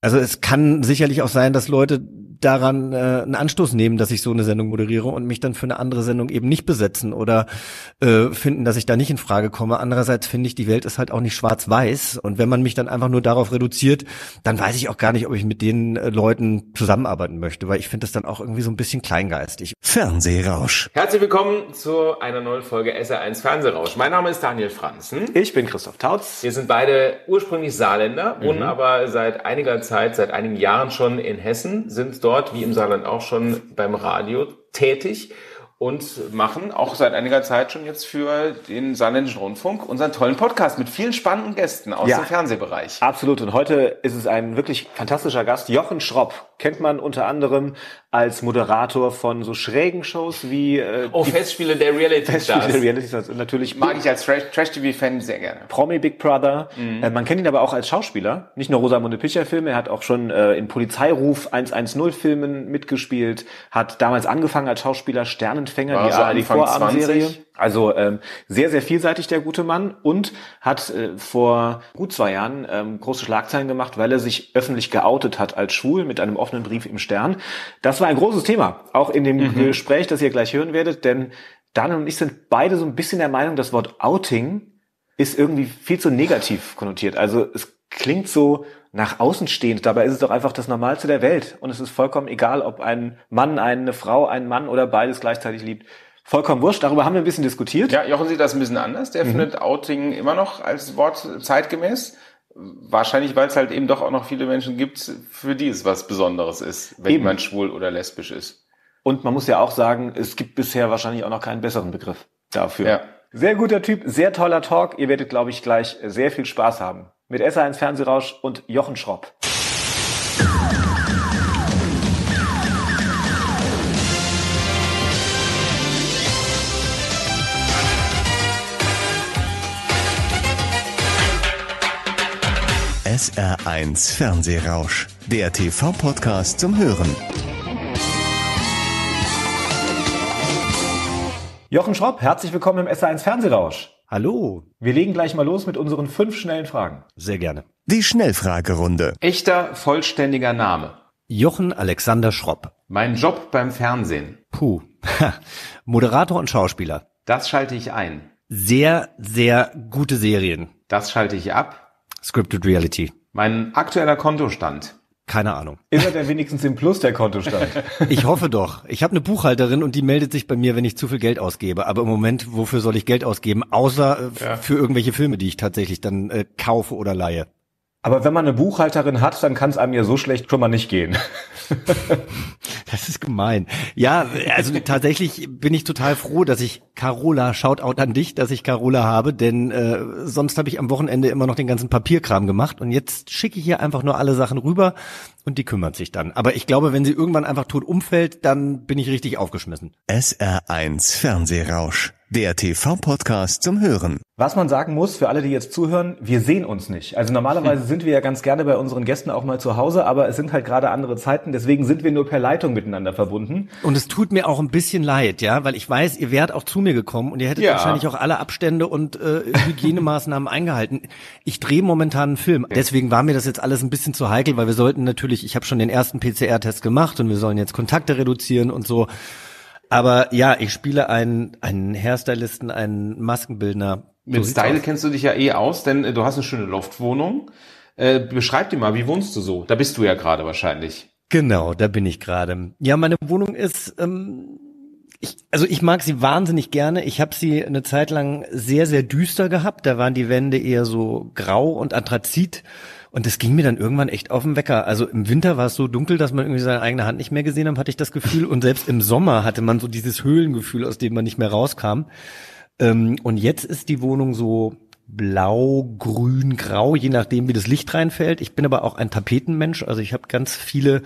Also es kann sicherlich auch sein, dass Leute daran äh, einen Anstoß nehmen, dass ich so eine Sendung moderiere und mich dann für eine andere Sendung eben nicht besetzen oder äh, finden, dass ich da nicht in Frage komme. Andererseits finde ich, die Welt ist halt auch nicht schwarz-weiß und wenn man mich dann einfach nur darauf reduziert, dann weiß ich auch gar nicht, ob ich mit den äh, Leuten zusammenarbeiten möchte, weil ich finde das dann auch irgendwie so ein bisschen kleingeistig. Fernsehrausch. Herzlich willkommen zu einer neuen Folge SR1 Fernsehrausch. Mein Name ist Daniel Franzen. Ich bin Christoph Tautz. Wir sind beide ursprünglich Saarländer, wohnen aber seit einiger Zeit, seit einigen Jahren schon in Hessen, sind dort, wie im Saarland auch schon, beim Radio tätig und machen auch seit einiger Zeit schon jetzt für den Saarländischen Rundfunk unseren tollen Podcast mit vielen spannenden Gästen aus Ja. dem Fernsehbereich. Absolut. Und heute ist es ein wirklich fantastischer Gast. Jochen Schropp kennt man unter anderem als Moderator von so schrägen Shows wie äh, Oh, die Festspiele der Reality Festspiele Stars. der Reality Stars. Natürlich Mag ich als Trash- Trash-TV-Fan sehr gerne. Promi Big Brother. Mhm. Äh, man kennt ihn aber auch als Schauspieler. Nicht nur Rosamunde Pilcher Filme, er hat auch schon äh, in Polizeiruf 110 Filmen mitgespielt, hat damals angefangen als Schauspieler Sternenfänger, War die so ARD Vorabendserie. 20? Also ähm, sehr, sehr vielseitig der gute Mann und hat äh, vor gut zwei Jahren ähm, große Schlagzeilen gemacht, weil er sich öffentlich geoutet hat als schwul mit einem offenen Brief im Stern. Das war ein großes Thema, auch in dem Gespräch, das ihr gleich hören werdet, denn Daniel und ich sind beide so ein bisschen der Meinung, das Wort Outing ist irgendwie viel zu negativ konnotiert. Also es klingt so nach außen stehend, dabei ist es doch einfach das Normalste der Welt. Und es ist vollkommen egal, ob ein Mann eine Frau, einen Mann oder beides gleichzeitig liebt. Vollkommen wurscht, darüber haben wir ein bisschen diskutiert. Ja, Jochen sieht das ein bisschen anders. Mhm. Der findet Outing immer noch als Wort zeitgemäß. Wahrscheinlich, weil es halt eben doch auch noch viele Menschen gibt, für die es was Besonderes ist, wenn Eben. jemand schwul oder lesbisch ist. Und man muss ja auch sagen, es gibt bisher wahrscheinlich auch noch keinen besseren Begriff dafür. Ja. Sehr guter Typ, sehr toller Talk. Ihr werdet, glaube ich, gleich sehr viel Spaß haben. Mit SA1 Fernsehrausch und Jochen Schropp. SR1 Fernsehrausch. Der TV-Podcast zum Hören. Jochen Schropp, herzlich willkommen im SA1 Fernsehrausch. Hallo, Wir legen gleich mal los mit unseren fünf schnellen Fragen. sehr gerne. Die Schnellfragerunde. Echter, vollständiger Name. Jochen Alexander Schropp. Mein Job beim Fernsehen. Puh. Moderator und Schauspieler. Das schalte ich ein. Sehr, sehr gute Serien. Das schalte ich ab. Scripted Reality. Mein aktueller Kontostand. Keine Ahnung. Ist er denn wenigstens im Plus der Kontostand? Ich hoffe doch. Ich habe eine Buchhalterin und die meldet sich bei mir, wenn ich zu viel Geld ausgebe. Aber im Moment, wofür soll ich Geld ausgeben? Außer äh, f- für irgendwelche Filme, die ich tatsächlich dann äh, kaufe oder leihe. Aber wenn man eine Buchhalterin hat, dann kann es einem ja so schlecht schon mal nicht gehen. Das ist gemein. Ja, also tatsächlich bin ich total froh, dass ich Carola, Shoutout an dich, dass ich Carola habe, denn äh, sonst habe ich am Wochenende immer noch den ganzen Papierkram gemacht und jetzt schicke ich hier einfach nur alle Sachen rüber und die kümmert sich dann. Aber ich glaube, wenn sie irgendwann einfach tot umfällt, dann bin ich richtig aufgeschmissen. SR1 Fernsehrausch. Der TV-Podcast zum Hören. Was man sagen muss, für alle, die jetzt zuhören, wir sehen uns nicht. Also normalerweise sind wir ja ganz gerne bei unseren Gästen auch mal zu Hause, aber es sind halt gerade andere Zeiten, deswegen sind wir nur per Leitung miteinander verbunden. Und es tut mir auch ein bisschen leid, ja, weil ich weiß, ihr wärt auch zu mir gekommen und ihr hättet Ja. wahrscheinlich auch alle Abstände und äh, Hygienemaßnahmen eingehalten. Ich drehe momentan einen Film, deswegen war mir das jetzt alles ein bisschen zu heikel, weil wir sollten natürlich, ich habe schon den ersten PCR-Test gemacht und wir sollen jetzt Kontakte reduzieren und so. Aber ja, ich spiele einen, einen Hairstylisten, einen Maskenbildner. Mit So Style kennst du dich ja eh aus, denn äh, du hast eine schöne Loftwohnung. Äh, beschreib dir mal, wie wohnst du so? Da bist du ja gerade wahrscheinlich. Genau, da bin ich gerade. Ja, meine Wohnung ist, ähm, ich, also ich mag sie wahnsinnig gerne. Ich habe sie eine Zeit lang sehr, sehr düster gehabt. Da waren die Wände eher so grau und anthrazit. Und das ging mir dann irgendwann echt auf den Wecker. Also im Winter war es so dunkel, dass man irgendwie seine eigene Hand nicht mehr gesehen hat, hatte ich das Gefühl. Und selbst im Sommer hatte man so dieses Höhlengefühl, aus dem man nicht mehr rauskam. Ähm, und jetzt ist die Wohnung so blau, grün, grau, je nachdem, wie das Licht reinfällt. Ich bin aber auch ein Tapetenmensch, also ich habe ganz viele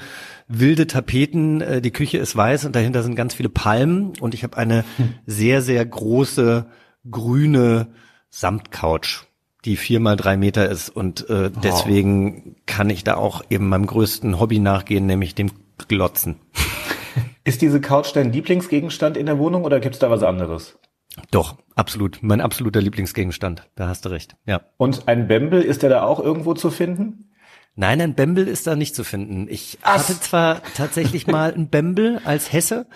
wilde Tapeten. Äh, Die Küche ist weiß und dahinter sind ganz viele Palmen und ich habe eine sehr, sehr große grüne Samtcouch, die vier mal drei Meter ist und äh, deswegen kann ich da auch eben meinem größten Hobby nachgehen, nämlich dem Glotzen. Ist diese Couch dein Lieblingsgegenstand in der Wohnung oder gibt's da was anderes? Doch, absolut. Mein absoluter Lieblingsgegenstand. Da hast du recht. Ja. Und ein Bembel, ist der da auch irgendwo zu finden? Nein, ein Bembel ist da nicht zu finden. Ich hatte zwar tatsächlich mal ein Bembel als Hesse,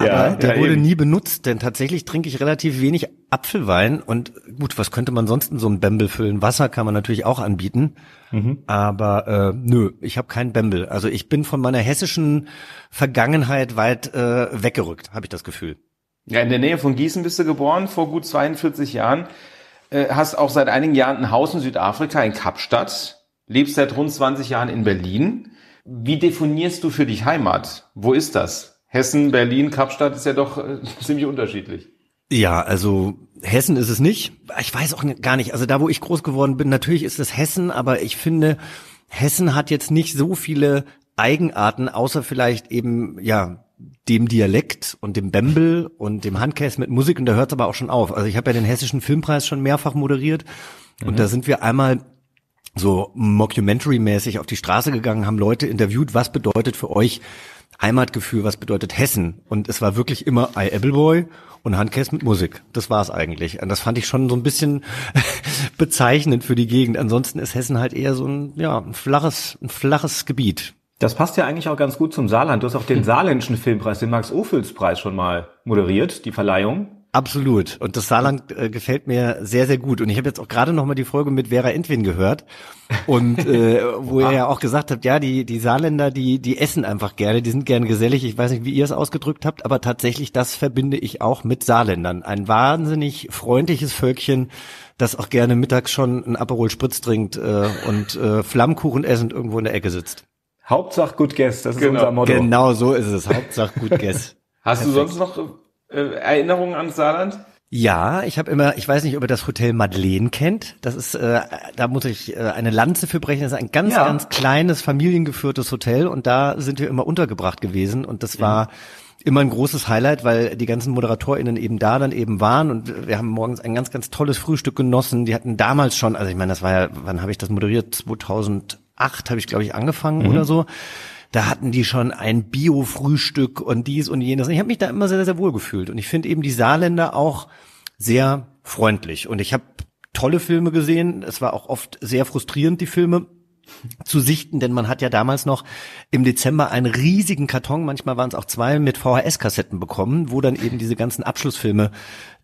aber Ja, der ja, wurde eben. nie benutzt, denn tatsächlich trinke ich relativ wenig Apfelwein und gut, was könnte man sonst in so einem Bembel füllen? Wasser kann man natürlich auch anbieten, Mhm. aber äh, nö, ich habe keinen Bembel. Also ich bin von meiner hessischen Vergangenheit weit äh, weggerückt, habe ich das Gefühl. Ja, in der Nähe von Gießen bist du geboren, vor gut 42 Jahren. Äh, hast auch seit einigen Jahren ein Haus in Südafrika, in Kapstadt. Lebst seit rund 20 Jahren in Berlin. Wie definierst du für dich Heimat? Wo ist das? Hessen, Berlin, Kapstadt ist ja doch äh, ziemlich unterschiedlich. Ja, also Hessen ist es nicht. Ich weiß auch gar nicht. Also da, wo ich groß geworden bin, natürlich ist es Hessen, aber ich finde, Hessen hat jetzt nicht so viele Eigenarten, außer vielleicht eben, ja, dem Dialekt und dem Bembel und dem Handkäse mit Musik und da hört es aber auch schon auf. Also ich habe ja den hessischen Filmpreis schon mehrfach moderiert und da sind wir einmal so Mockumentary-mäßig auf die Straße gegangen, haben Leute interviewt, was bedeutet für euch Heimatgefühl, was bedeutet Hessen? Und es war wirklich immer I Appleboy und Handkäse mit Musik. Das war's eigentlich. Und das fand ich schon so ein bisschen bezeichnend für die Gegend. Ansonsten ist Hessen halt eher so ein, ja, ein flaches, ein flaches Gebiet. Das passt ja eigentlich auch ganz gut zum Saarland. Du hast auch den saarländischen Filmpreis, den Max-Ophüls-Preis schon mal moderiert, die Verleihung. Absolut. Und das Saarland äh, gefällt mir sehr, sehr gut. Und ich habe jetzt auch gerade noch mal die Folge mit Vera Entwin gehört. Und äh, wo ihr ja auch gesagt habt, ja, die, die Saarländer, die, die essen einfach gerne, die sind gerne gesellig. Ich weiß nicht, wie ihr es ausgedrückt habt, aber tatsächlich, das verbinde ich auch mit Saarländern. Ein wahnsinnig freundliches Völkchen, das auch gerne mittags schon ein Aperol Spritz trinkt äh, und äh, Flammkuchen essend irgendwo in der Ecke sitzt. Hauptsache Good Guess, das ist Genau. unser Motto. Genau so ist es. Hauptsache gut Guess. Hast du sonst noch äh, Erinnerungen ans Saarland? Ja, ich habe immer, ich weiß nicht, ob ihr das Hotel Madeleine kennt. Das ist, äh, da muss ich äh, eine Lanze für brechen. Das ist ein ganz, Ja. ganz kleines familiengeführtes Hotel und da sind wir immer untergebracht gewesen und das war immer ein großes Highlight, weil die ganzen ModeratorInnen eben da dann eben waren und wir haben morgens ein ganz, ganz tolles Frühstück genossen. Die hatten damals schon, also ich meine, das war ja, wann habe ich das moderiert? 2008 habe ich, glaube ich, angefangen oder so. Da hatten die schon ein Bio-Frühstück und dies und jenes. Und ich habe mich da immer sehr, sehr wohl gefühlt. Und ich finde eben die Saarländer auch sehr freundlich. Und ich habe tolle Filme gesehen. Es war auch oft sehr frustrierend, die Filme zu sichten, denn man hat ja damals noch im Dezember einen riesigen Karton, manchmal waren es auch zwei, mit VHS-Kassetten bekommen, wo dann eben diese ganzen Abschlussfilme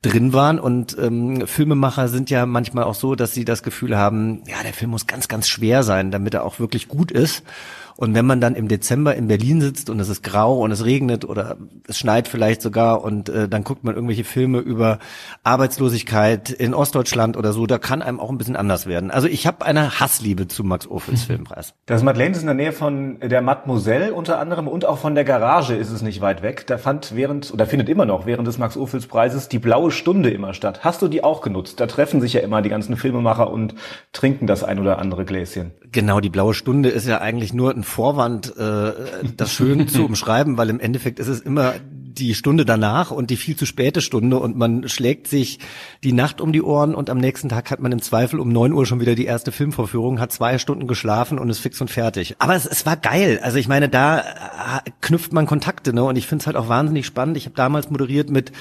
drin waren. Und ähm, Filmemacher sind ja manchmal auch so, dass sie das Gefühl haben, ja, der Film muss ganz, ganz schwer sein, damit er auch wirklich gut ist. Und wenn man dann im Dezember in Berlin sitzt und es ist grau und es regnet oder es schneit vielleicht sogar und äh, dann guckt man irgendwelche Filme über Arbeitslosigkeit in Ostdeutschland oder so, da kann einem auch ein bisschen anders werden. Also ich habe eine Hassliebe zu Max Ophüls Filmpreis. Das Madeleine ist in der Nähe von der Mademoiselle unter anderem und auch von der Garage ist es nicht weit weg. Da fand während, oder findet immer noch während des Max-Ophüls-Preises die blaue Stunde immer statt. Hast du die auch genutzt? Da treffen sich ja immer die ganzen Filmemacher und trinken das ein oder andere Gläschen. Genau, die blaue Stunde ist ja eigentlich nur ein Vorwand, äh, das schön zu umschreiben, weil im Endeffekt ist es immer die Stunde danach und die viel zu späte Stunde und man schlägt sich die Nacht um die Ohren und am nächsten Tag hat man im Zweifel um neun Uhr schon wieder die erste Filmvorführung, hat zwei Stunden geschlafen und ist fix und fertig. Aber es, es war geil. Also ich meine, da äh, knüpft man Kontakte, ne? Und ich finde es halt auch wahnsinnig spannend. Ich habe damals moderiert mit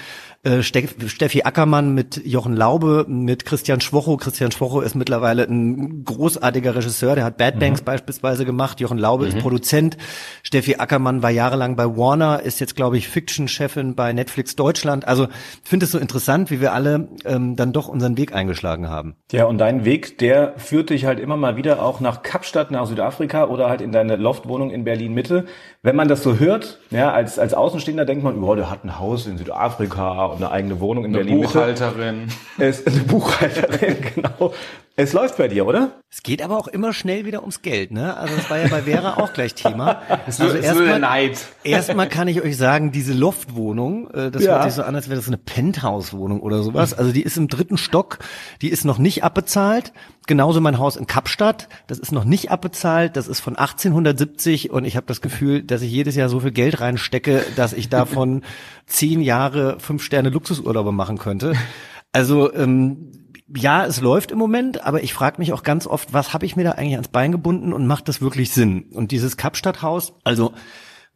äh, Steff, Steffi Ackermann, mit Jochen Laube, mit Christian Schwocho. Christian Schwocho ist mittlerweile ein großartiger Regisseur, der hat Bad Banks beispielsweise gemacht. Jochen Laube ist Produzent. Steffi Ackermann war jahrelang bei Warner, ist jetzt, glaube ich, Fiction-Chefin bei Netflix Deutschland. Also ich finde es so interessant, wie wir alle ähm, dann doch unseren Weg eingeschlagen haben. Ja, und dein Weg, der führt dich halt immer mal wieder auch nach Kapstadt, nach Südafrika oder halt in deine Loftwohnung in Berlin-Mitte. Wenn man das so hört, ja, als, als Außenstehender denkt man, oh, der hat ein Haus in Südafrika und eine eigene Wohnung in Eine Berlin-Mitte. Buchhalterin. Es ist eine Buchhalterin, genau. Es läuft bei dir, oder? Es geht aber auch immer schnell wieder ums Geld, ne? Also das war ja bei Vera auch gleich Thema. Also erstmal Neid. erstmal kann ich euch sagen, diese Loftwohnung, äh, das Ja. hört sich so an, als wäre das eine Penthouse-Wohnung oder sowas. Also die ist im dritten Stock, die ist noch nicht abbezahlt. Genauso mein Haus in Kapstadt, das ist noch nicht abbezahlt, das ist von 1870 und ich habe das Gefühl, dass ich jedes Jahr so viel Geld reinstecke, dass ich davon zehn Jahre fünf Sterne Luxusurlaube machen könnte. Also ähm, ja, es läuft im Moment, aber ich frage mich auch ganz oft, was habe ich mir da eigentlich ans Bein gebunden und macht das wirklich Sinn? Und dieses Kapstadthaus, also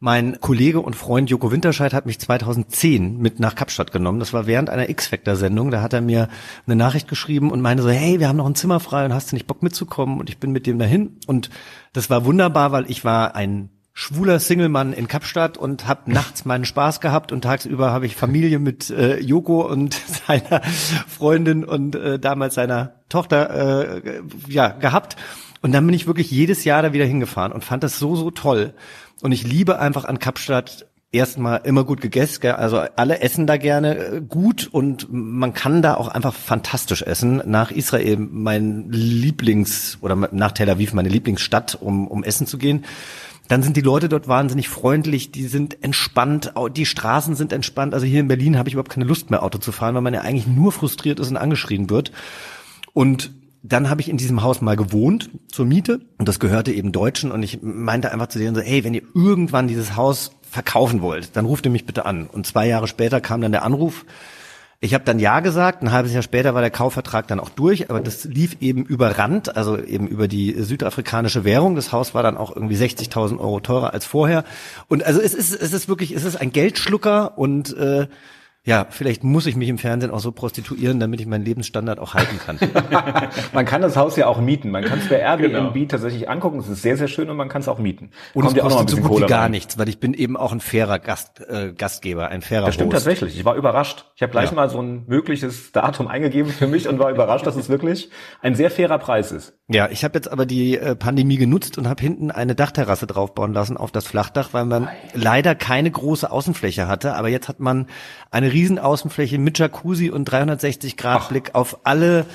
Mein Kollege und Freund Joko Winterscheid hat mich 2010 mit nach Kapstadt genommen. Das war während einer X-Factor-Sendung. Da hat er mir eine Nachricht geschrieben und meinte so, hey, wir haben noch ein Zimmer frei und hast du nicht Bock mitzukommen? Und ich bin mit dem dahin. Und das war wunderbar, weil ich war ein schwuler Singlemann in Kapstadt und habe nachts meinen Spaß gehabt und tagsüber habe ich Familie mit äh, Joko und seiner Freundin und äh, damals seiner Tochter äh, ja gehabt. Und dann bin ich wirklich jedes Jahr da wieder hingefahren und fand das so, so toll. Und ich liebe einfach an Kapstadt erstmal immer gut gegessen, also alle essen da gerne äh, gut und man kann da auch einfach fantastisch essen. Nach Israel mein Lieblings oder nach Tel Aviv meine Lieblingsstadt, um, um essen zu gehen. Dann sind die Leute dort wahnsinnig freundlich, die sind entspannt, die Straßen sind entspannt. Also hier in Berlin habe ich überhaupt keine Lust mehr Auto zu fahren, weil man ja eigentlich nur frustriert ist und angeschrien wird. Und dann habe ich in diesem Haus mal gewohnt zur Miete und das gehörte eben Deutschen und ich meinte einfach zu denen so, hey, wenn ihr irgendwann dieses Haus verkaufen wollt, dann ruft ihr mich bitte an. Und zwei Jahre später kam dann der Anruf. Ich habe dann ja gesagt, ein halbes Jahr später war der Kaufvertrag dann auch durch, aber das lief eben über Rand, also eben über die südafrikanische Währung. Das Haus war dann auch irgendwie 60.000 Euro teurer als vorher. Und also es ist, es ist wirklich, es ist ein Geldschlucker und äh, ja, vielleicht muss ich mich im Fernsehen auch so prostituieren, damit ich meinen Lebensstandard auch halten kann. man kann das Haus ja auch mieten. Man kann es bei Airbnb genau. tatsächlich angucken. Es ist sehr, sehr schön und man kann es auch mieten. Und Kommt es kostet so gut Kohle wie gar rein. nichts, weil ich bin eben auch ein fairer Gast, äh, Gastgeber, ein fairer Das stimmt Host. tatsächlich. Ich war überrascht. Ich habe gleich ja. mal so ein mögliches Datum eingegeben für mich und war überrascht, dass es wirklich ein sehr fairer Preis ist. Ja, ich habe jetzt aber die äh, Pandemie genutzt und habe hinten eine Dachterrasse draufbauen lassen auf das Flachdach, weil man leider keine große Außenfläche hatte. Aber jetzt hat man eine riesen Außenfläche mit Jacuzzi und 360 Grad Ach. Blick auf alle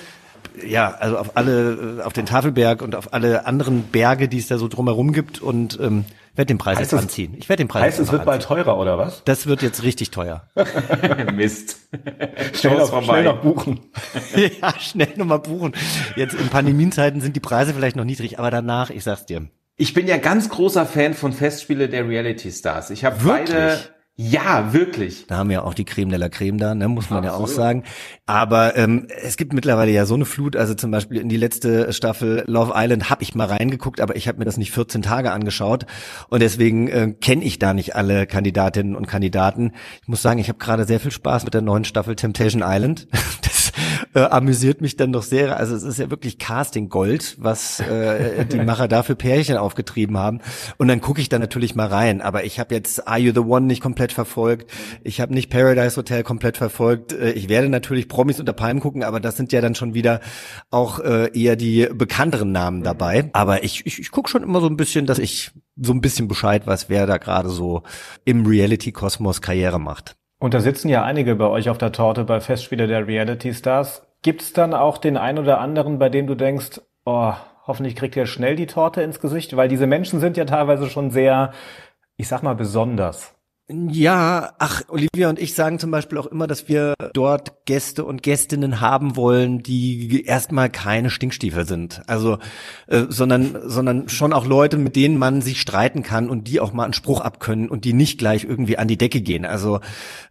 ja, also auf alle, auf den Tafelberg und auf alle anderen Berge, die es da so drumherum gibt und ähm, werde den Preis heißt jetzt anziehen. Ich werde den Preis Heißt, es wird bald teurer oder was? Das wird jetzt richtig teuer. Mist. schnell, noch, schnell noch buchen. ja, schnell noch mal buchen. Jetzt in Pandemiezeiten sind die Preise vielleicht noch niedrig, aber danach, ich sag's dir. Ich bin ja ganz großer Fan von Festspiele der Reality Stars. Ich habe beide ja, wirklich. Da haben wir auch die Creme de la Creme da, ne, muss man Absolut. ja auch sagen. Aber ähm, es gibt mittlerweile ja so eine Flut. Also zum Beispiel in die letzte Staffel Love Island habe ich mal reingeguckt, aber ich habe mir das nicht 14 Tage angeschaut und deswegen äh, kenne ich da nicht alle Kandidatinnen und Kandidaten. Ich muss sagen, ich habe gerade sehr viel Spaß mit der neuen Staffel Temptation Island. Äh, amüsiert mich dann doch sehr. Also es ist ja wirklich Casting Gold, was äh, die Macher da für Pärchen aufgetrieben haben. Und dann gucke ich da natürlich mal rein. Aber ich habe jetzt Are You the One nicht komplett verfolgt. Ich habe nicht Paradise Hotel komplett verfolgt. Äh, ich werde natürlich Promis unter Palmen gucken, aber das sind ja dann schon wieder auch äh, eher die bekannteren Namen dabei. Aber ich, ich, ich gucke schon immer so ein bisschen, dass ich so ein bisschen Bescheid weiß, wer da gerade so im Reality-Kosmos Karriere macht. Und da sitzen ja einige bei euch auf der Torte bei Festspiele der Reality Stars. Gibt's dann auch den einen oder anderen, bei dem du denkst, oh, hoffentlich kriegt er schnell die Torte ins Gesicht? Weil diese Menschen sind ja teilweise schon sehr, ich sag mal, besonders. Ja, ach, Olivia und ich sagen zum Beispiel auch immer, dass wir dort Gäste und Gästinnen haben wollen, die erstmal keine Stinkstiefel sind. Also, äh, sondern, sondern schon auch Leute, mit denen man sich streiten kann und die auch mal einen Spruch abkönnen und die nicht gleich irgendwie an die Decke gehen. Also,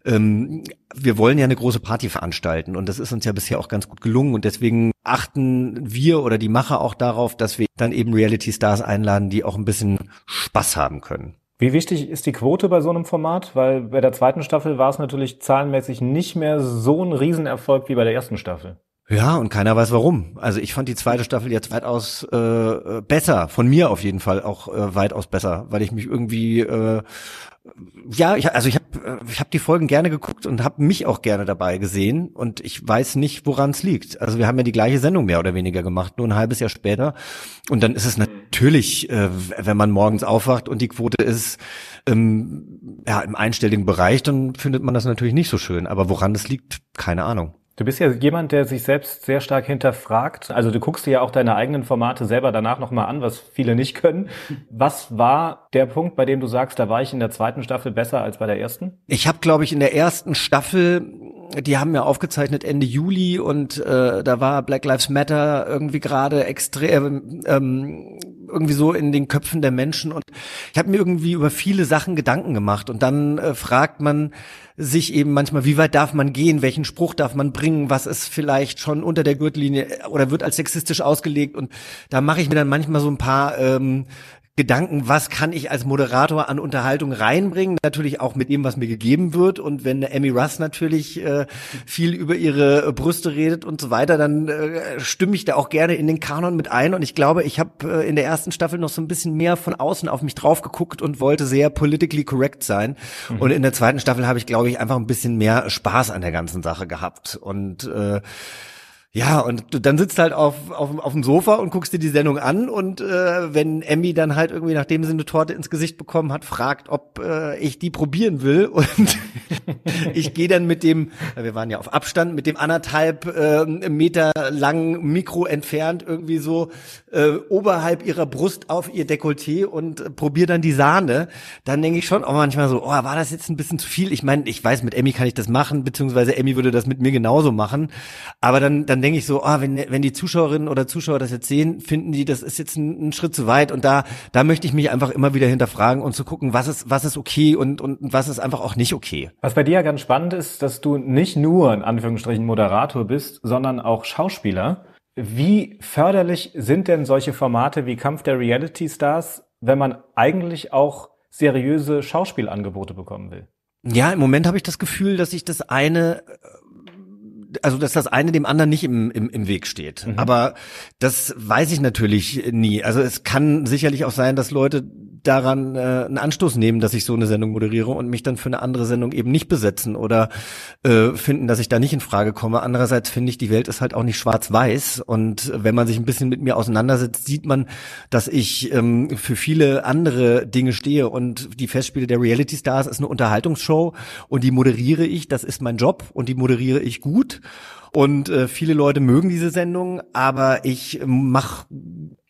ähm, wir wollen ja eine große Party veranstalten und das ist uns ja bisher auch ganz gut gelungen und deswegen achten wir oder die Macher auch darauf, dass wir dann eben Reality Stars einladen, die auch ein bisschen Spaß haben können. Wie wichtig ist die Quote bei so einem Format? Weil bei der zweiten Staffel war es natürlich zahlenmäßig nicht mehr so ein Riesenerfolg wie bei der ersten Staffel. Ja, und keiner weiß warum. Also ich fand die zweite Staffel jetzt weitaus äh, besser, von mir auf jeden Fall auch äh, weitaus besser, weil ich mich irgendwie äh, ja, ich, also ich habe ich hab die Folgen gerne geguckt und habe mich auch gerne dabei gesehen und ich weiß nicht, woran es liegt. Also wir haben ja die gleiche Sendung mehr oder weniger gemacht, nur ein halbes Jahr später und dann ist es natürlich, äh, wenn man morgens aufwacht und die Quote ist ähm, ja im einstelligen Bereich, dann findet man das natürlich nicht so schön. Aber woran das liegt, keine Ahnung. Du bist ja jemand, der sich selbst sehr stark hinterfragt. Also du guckst dir ja auch deine eigenen Formate selber danach nochmal an, was viele nicht können. Was war der Punkt, bei dem du sagst, da war ich in der zweiten Staffel besser als bei der ersten? Ich habe, glaube ich, in der ersten Staffel, die haben ja aufgezeichnet Ende Juli und äh, da war Black Lives Matter irgendwie gerade extrem ähm, irgendwie so in den Köpfen der Menschen. Und ich habe mir irgendwie über viele Sachen Gedanken gemacht. Und dann äh, fragt man sich eben manchmal, wie weit darf man gehen, welchen Spruch darf man bringen, was ist vielleicht schon unter der Gürtellinie oder wird als sexistisch ausgelegt? Und da mache ich mir dann manchmal so ein paar ähm, Gedanken, was kann ich als Moderator an Unterhaltung reinbringen, natürlich auch mit dem, was mir gegeben wird. Und wenn Emmy Russ natürlich äh, viel über ihre Brüste redet und so weiter, dann äh, stimme ich da auch gerne in den Kanon mit ein. Und ich glaube, ich habe äh, in der ersten Staffel noch so ein bisschen mehr von außen auf mich drauf geguckt und wollte sehr politically correct sein. Mhm. Und in der zweiten Staffel habe ich, glaube ich, einfach ein bisschen mehr Spaß an der ganzen Sache gehabt. Und äh, ja, und du dann sitzt halt auf, auf, auf dem Sofa und guckst dir die Sendung an und äh, wenn Emmy dann halt irgendwie, nachdem sie eine Torte ins Gesicht bekommen hat, fragt, ob äh, ich die probieren will und ich gehe dann mit dem, wir waren ja auf Abstand, mit dem anderthalb äh, Meter langen Mikro entfernt irgendwie so äh, oberhalb ihrer Brust auf ihr Dekolleté und äh, probiere dann die Sahne, dann denke ich schon auch manchmal so, oh, war das jetzt ein bisschen zu viel? Ich meine, ich weiß, mit Emmy kann ich das machen, beziehungsweise Emmy würde das mit mir genauso machen, aber dann, dann denke ich so, ah, wenn, wenn die Zuschauerinnen oder Zuschauer das jetzt sehen, finden die, das ist jetzt ein, ein, Schritt zu weit. Und da, da möchte ich mich einfach immer wieder hinterfragen und zu gucken, was ist, was ist okay und, und was ist einfach auch nicht okay. Was bei dir ja ganz spannend ist, dass du nicht nur in Anführungsstrichen Moderator bist, sondern auch Schauspieler. Wie förderlich sind denn solche Formate wie Kampf der Reality Stars, wenn man eigentlich auch seriöse Schauspielangebote bekommen will? Ja, im Moment habe ich das Gefühl, dass ich das eine also dass das eine dem anderen nicht im, im, im Weg steht. Mhm. Aber das weiß ich natürlich nie. Also es kann sicherlich auch sein, dass Leute daran äh, einen Anstoß nehmen, dass ich so eine Sendung moderiere und mich dann für eine andere Sendung eben nicht besetzen oder äh, finden, dass ich da nicht in Frage komme. Andererseits finde ich, die Welt ist halt auch nicht schwarz-weiß und wenn man sich ein bisschen mit mir auseinandersetzt, sieht man, dass ich ähm, für viele andere Dinge stehe und die Festspiele der Reality Stars ist eine Unterhaltungsshow und die moderiere ich, das ist mein Job und die moderiere ich gut und äh, viele Leute mögen diese Sendung, aber ich mache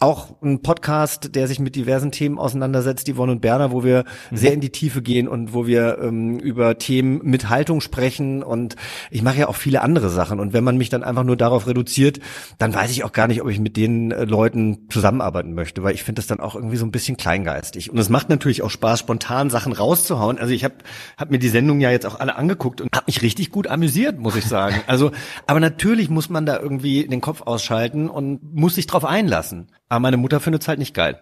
auch einen Podcast, der sich mit diversen Themen auseinandersetzt, Yvonne und Berner, wo wir mhm. sehr in die Tiefe gehen und wo wir ähm, über Themen mit Haltung sprechen und ich mache ja auch viele andere Sachen und wenn man mich dann einfach nur darauf reduziert, dann weiß ich auch gar nicht, ob ich mit den äh, Leuten zusammenarbeiten möchte, weil ich finde das dann auch irgendwie so ein bisschen kleingeistig und es macht natürlich auch Spaß, spontan Sachen rauszuhauen. Also ich habe hab mir die Sendung ja jetzt auch alle angeguckt und habe mich richtig gut amüsiert, muss ich sagen. Also aber natürlich muss man da irgendwie den Kopf ausschalten und muss sich drauf einlassen. Aber meine Mutter findet es halt nicht geil.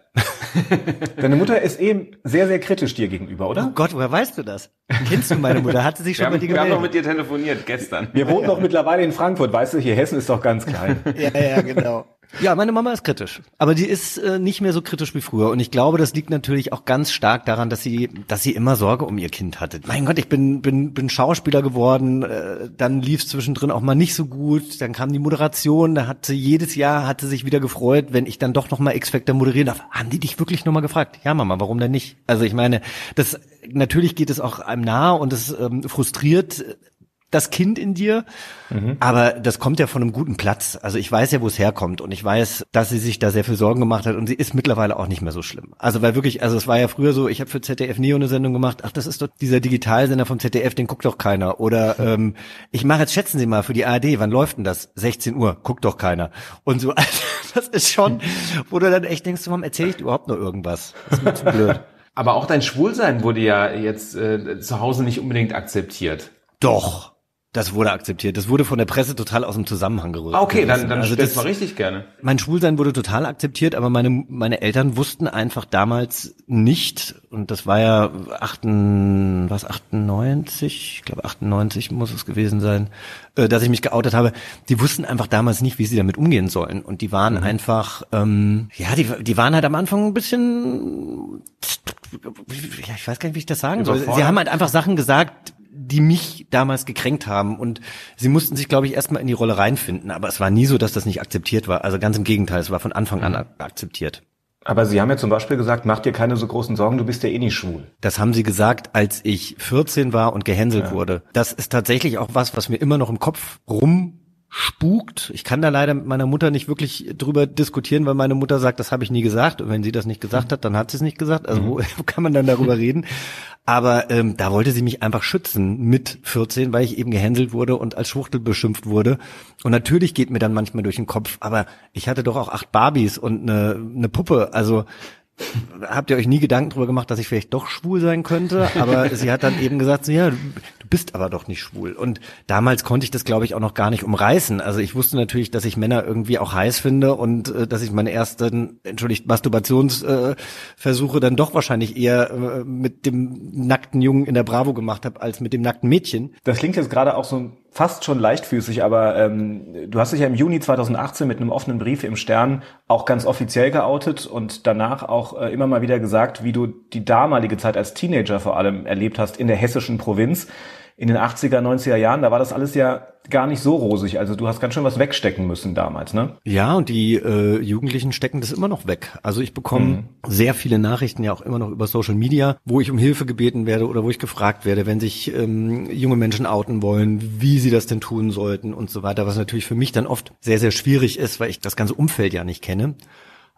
Deine Mutter ist eben sehr, sehr kritisch dir gegenüber, oder? Oh Gott, woher weißt du das? Kennst du meine Mutter? Hat sie sich schon mit dir gemeldet? Wir haben noch mit dir telefoniert gestern. Wir wohnen doch mittlerweile in Frankfurt, weißt du, hier Hessen ist doch ganz klein. ja, ja, genau. Ja, meine Mama ist kritisch, aber die ist äh, nicht mehr so kritisch wie früher und ich glaube, das liegt natürlich auch ganz stark daran, dass sie, dass sie immer Sorge um ihr Kind hatte. Mein Gott, ich bin bin bin Schauspieler geworden, äh, dann lief es zwischendrin auch mal nicht so gut, dann kam die Moderation, da hat sie jedes Jahr hatte sich wieder gefreut, wenn ich dann doch noch mal X-Factor moderieren darf. Haben die dich wirklich noch mal gefragt? Ja, Mama, warum denn nicht? Also ich meine, das natürlich geht es auch einem nahe und es ähm, frustriert das Kind in dir. Mhm. Aber das kommt ja von einem guten Platz. Also ich weiß ja, wo es herkommt und ich weiß, dass sie sich da sehr viel Sorgen gemacht hat und sie ist mittlerweile auch nicht mehr so schlimm. Also weil wirklich, also es war ja früher so, ich habe für ZDF Neo eine Sendung gemacht, ach, das ist doch dieser Digitalsender vom ZDF, den guckt doch keiner. Oder ähm, ich mache jetzt, schätzen Sie mal, für die ARD, wann läuft denn das? 16 Uhr, guckt doch keiner. Und so, also, das ist schon, wo du dann echt denkst, warum erzähle ich überhaupt noch irgendwas? Das ist mir zu blöd. Aber auch dein Schwulsein wurde ja jetzt äh, zu Hause nicht unbedingt akzeptiert. Doch. Das wurde akzeptiert. Das wurde von der Presse total aus dem Zusammenhang gerückt. Ah, okay, dann, dann also das mal richtig gerne. Mein Schwulsein wurde total akzeptiert, aber meine, meine Eltern wussten einfach damals nicht, und das war ja 8, was, 98, ich glaube 98 muss es gewesen sein, äh, dass ich mich geoutet habe. Die wussten einfach damals nicht, wie sie damit umgehen sollen. Und die waren mhm. einfach, ähm, ja, die, die waren halt am Anfang ein bisschen, ich weiß gar nicht, wie ich das sagen soll. Sie haben halt einfach Sachen gesagt, die mich damals gekränkt haben. Und sie mussten sich, glaube ich, erstmal in die Rolle reinfinden. Aber es war nie so, dass das nicht akzeptiert war. Also ganz im Gegenteil, es war von Anfang an akzeptiert. Aber Sie haben ja zum Beispiel gesagt, mach dir keine so großen Sorgen, du bist ja eh nicht schwul. Das haben Sie gesagt, als ich 14 war und gehänselt ja. wurde. Das ist tatsächlich auch was, was mir immer noch im Kopf rum spukt. Ich kann da leider mit meiner Mutter nicht wirklich drüber diskutieren, weil meine Mutter sagt, das habe ich nie gesagt. Und wenn sie das nicht gesagt hat, dann hat sie es nicht gesagt. Also wo, wo kann man dann darüber reden? Aber ähm, da wollte sie mich einfach schützen mit 14, weil ich eben gehänselt wurde und als Schwuchtel beschimpft wurde. Und natürlich geht mir dann manchmal durch den Kopf, aber ich hatte doch auch acht Barbies und eine, eine Puppe. Also habt ihr euch nie Gedanken darüber gemacht, dass ich vielleicht doch schwul sein könnte? Aber sie hat dann eben gesagt, so, ja, du bist aber doch nicht schwul. Und damals konnte ich das, glaube ich, auch noch gar nicht umreißen. Also ich wusste natürlich, dass ich Männer irgendwie auch heiß finde und äh, dass ich meine ersten, entschuldigt, Masturbationsversuche äh, dann doch wahrscheinlich eher äh, mit dem nackten Jungen in der Bravo gemacht habe, als mit dem nackten Mädchen. Das klingt jetzt gerade auch so fast schon leichtfüßig, aber ähm, du hast dich ja im Juni 2018 mit einem offenen Brief im Stern auch ganz offiziell geoutet und danach auch äh, immer mal wieder gesagt, wie du die damalige Zeit als Teenager vor allem erlebt hast in der hessischen Provinz in den 80er, 90er Jahren, da war das alles ja gar nicht so rosig. Also du hast ganz schön was wegstecken müssen damals, ne? Ja, und die äh, Jugendlichen stecken das immer noch weg. Also ich bekomme mhm. sehr viele Nachrichten ja auch immer noch über Social Media, wo ich um Hilfe gebeten werde oder wo ich gefragt werde, wenn sich ähm, junge Menschen outen wollen, wie sie das denn tun sollten und so weiter, was natürlich für mich dann oft sehr, sehr schwierig ist, weil ich das ganze Umfeld ja nicht kenne.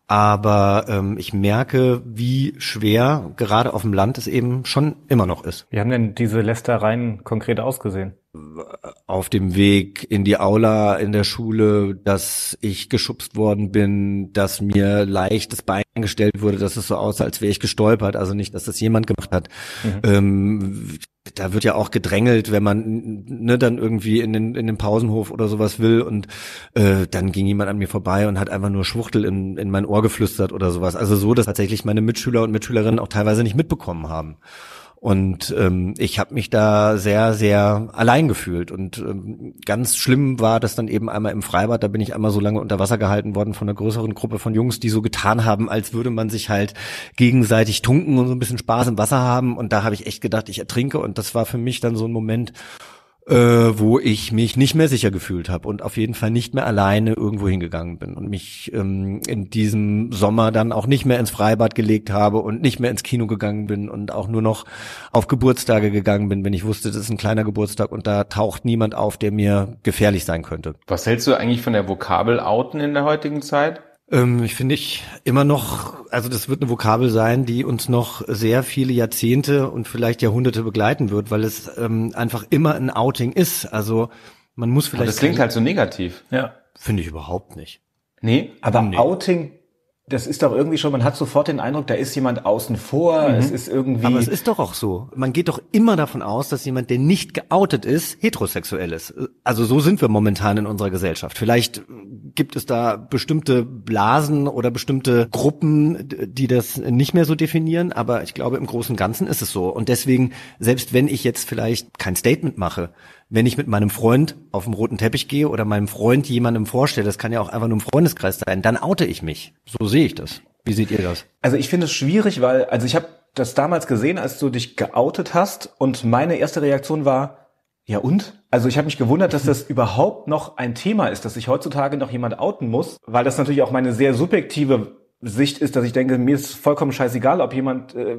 Aber ähm, ich merke, wie schwer gerade auf dem Land es eben schon immer noch ist. Wie haben denn diese Lästereien konkret ausgesehen? Auf dem Weg in die Aula in der Schule, dass ich geschubst worden bin, dass mir leicht das Bein gestellt wurde, dass es so aussah, als wäre ich gestolpert. Also nicht, dass das jemand gemacht hat. Mhm. Ähm, da wird ja auch gedrängelt, wenn man ne, dann irgendwie in den, in den Pausenhof oder sowas will und äh, dann ging jemand an mir vorbei und hat einfach nur Schwuchtel in, in mein Ohr geflüstert oder sowas. Also so, dass tatsächlich meine Mitschüler und Mitschülerinnen auch teilweise nicht mitbekommen haben. Und ähm, ich habe mich da sehr, sehr allein gefühlt. Und ähm, ganz schlimm war das dann eben einmal im Freibad. Da bin ich einmal so lange unter Wasser gehalten worden von einer größeren Gruppe von Jungs, die so getan haben, als würde man sich halt gegenseitig tunken und so ein bisschen Spaß im Wasser haben. Und da habe ich echt gedacht, ich ertrinke. Und das war für mich dann so ein Moment, äh, wo ich mich nicht mehr sicher gefühlt habe und auf jeden Fall nicht mehr alleine irgendwo hingegangen bin und mich ähm, in diesem Sommer dann auch nicht mehr ins Freibad gelegt habe und nicht mehr ins Kino gegangen bin und auch nur noch auf Geburtstage gegangen bin, wenn ich wusste, das ist ein kleiner Geburtstag und da taucht niemand auf, der mir gefährlich sein könnte. Was hältst du eigentlich von der Vokabel Outen in der heutigen Zeit? Ähm, ich finde ich immer noch, also das wird eine Vokabel sein, die uns noch sehr viele Jahrzehnte und vielleicht Jahrhunderte begleiten wird, weil es ähm, einfach immer ein Outing ist. Also man muss vielleicht. Aber das klingt halt so negativ. Ja. Finde ich überhaupt nicht. Nee, aber nee. Outing das ist doch irgendwie schon, man hat sofort den Eindruck, da ist jemand außen vor, mhm. es ist irgendwie. Aber es ist doch auch so. Man geht doch immer davon aus, dass jemand, der nicht geoutet ist, heterosexuell ist. Also so sind wir momentan in unserer Gesellschaft. Vielleicht gibt es da bestimmte Blasen oder bestimmte Gruppen, die das nicht mehr so definieren, aber ich glaube, im Großen und Ganzen ist es so. Und deswegen, selbst wenn ich jetzt vielleicht kein Statement mache, wenn ich mit meinem Freund auf dem roten Teppich gehe oder meinem Freund jemandem vorstelle, das kann ja auch einfach nur im Freundeskreis sein, dann oute ich mich. So sehe ich das. Wie seht ihr das? Also ich finde es schwierig, weil, also ich habe das damals gesehen, als du dich geoutet hast und meine erste Reaktion war, ja und? Also ich habe mich gewundert, dass das überhaupt noch ein Thema ist, dass sich heutzutage noch jemand outen muss, weil das natürlich auch meine sehr subjektive Sicht ist, dass ich denke, mir ist vollkommen scheißegal, ob jemand äh,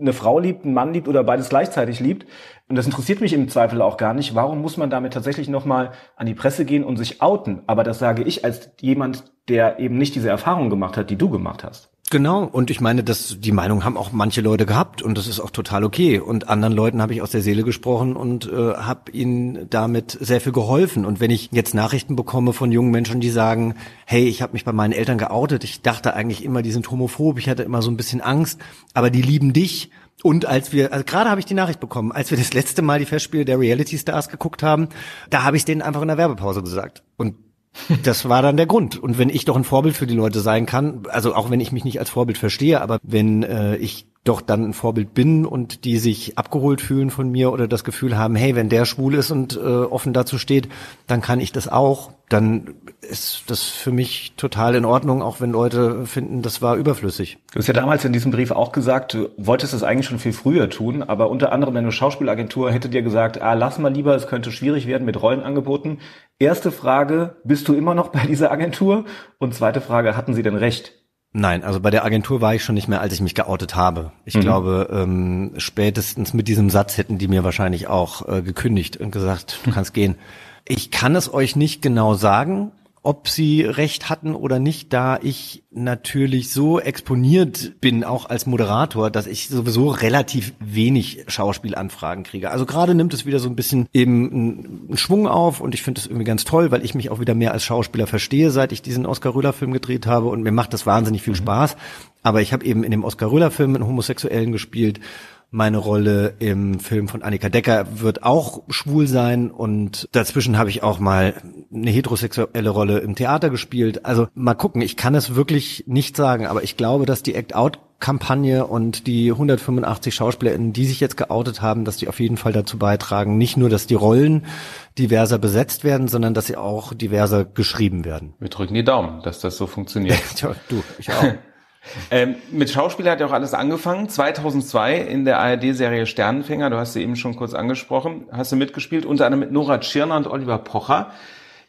eine Frau liebt, einen Mann liebt oder beides gleichzeitig liebt. Und das interessiert mich im Zweifel auch gar nicht. Warum muss man damit tatsächlich nochmal an die Presse gehen und sich outen? Aber das sage ich als jemand, der eben nicht diese Erfahrung gemacht hat, die du gemacht hast. Genau, und ich meine, dass die Meinung haben auch manche Leute gehabt und das ist auch total okay. Und anderen Leuten habe ich aus der Seele gesprochen und äh, habe ihnen damit sehr viel geholfen. Und wenn ich jetzt Nachrichten bekomme von jungen Menschen, die sagen, hey, ich habe mich bei meinen Eltern geoutet, ich dachte eigentlich immer, die sind homophob, ich hatte immer so ein bisschen Angst, aber die lieben dich. Und als wir, also gerade habe ich die Nachricht bekommen, als wir das letzte Mal die Festspiele der Reality Stars geguckt haben, da habe ich denen einfach in der Werbepause gesagt. Und das war dann der Grund. Und wenn ich doch ein Vorbild für die Leute sein kann, also auch wenn ich mich nicht als Vorbild verstehe, aber wenn äh, ich doch dann ein Vorbild bin und die sich abgeholt fühlen von mir oder das Gefühl haben, hey, wenn der schwul ist und äh, offen dazu steht, dann kann ich das auch, dann ist das für mich total in Ordnung, auch wenn Leute finden, das war überflüssig. Du hast ja damals in diesem Brief auch gesagt, du wolltest es eigentlich schon viel früher tun, aber unter anderem deine Schauspielagentur hätte dir gesagt, ah, lass mal lieber, es könnte schwierig werden mit Rollenangeboten. Erste Frage, bist du immer noch bei dieser Agentur? Und zweite Frage, hatten sie denn recht? Nein, also bei der Agentur war ich schon nicht mehr, als ich mich geoutet habe. Ich mhm. glaube, ähm, spätestens mit diesem Satz hätten die mir wahrscheinlich auch äh, gekündigt und gesagt, du kannst gehen. Ich kann es euch nicht genau sagen, ob sie recht hatten oder nicht, da ich natürlich so exponiert bin, auch als Moderator, dass ich sowieso relativ wenig Schauspielanfragen kriege. Also gerade nimmt es wieder so ein bisschen eben einen Schwung auf und ich finde es irgendwie ganz toll, weil ich mich auch wieder mehr als Schauspieler verstehe, seit ich diesen Oskar-Röhler-Film gedreht habe und mir macht das wahnsinnig viel mhm. Spaß. Aber ich habe eben in dem Oskar-Röhler-Film einen Homosexuellen gespielt Meine Rolle im Film von Annika Decker wird auch schwul sein und dazwischen habe ich auch mal eine heterosexuelle Rolle im Theater gespielt. Also mal gucken, ich kann es wirklich nicht sagen, aber ich glaube, dass die Act Out Kampagne und die 185 SchauspielerInnen, die sich jetzt geoutet haben, dass die auf jeden Fall dazu beitragen, nicht nur, dass die Rollen diverser besetzt werden, sondern dass sie auch diverser geschrieben werden. Wir drücken die Daumen, dass das so funktioniert. Tja, du, ich auch. ähm, mit Schauspieler hat ja auch alles angefangen. 2002 in der ARD-Serie Sternenfänger, du hast sie eben schon kurz angesprochen, hast du mitgespielt, unter anderem mit Nora Tschirner und Oliver Pocher.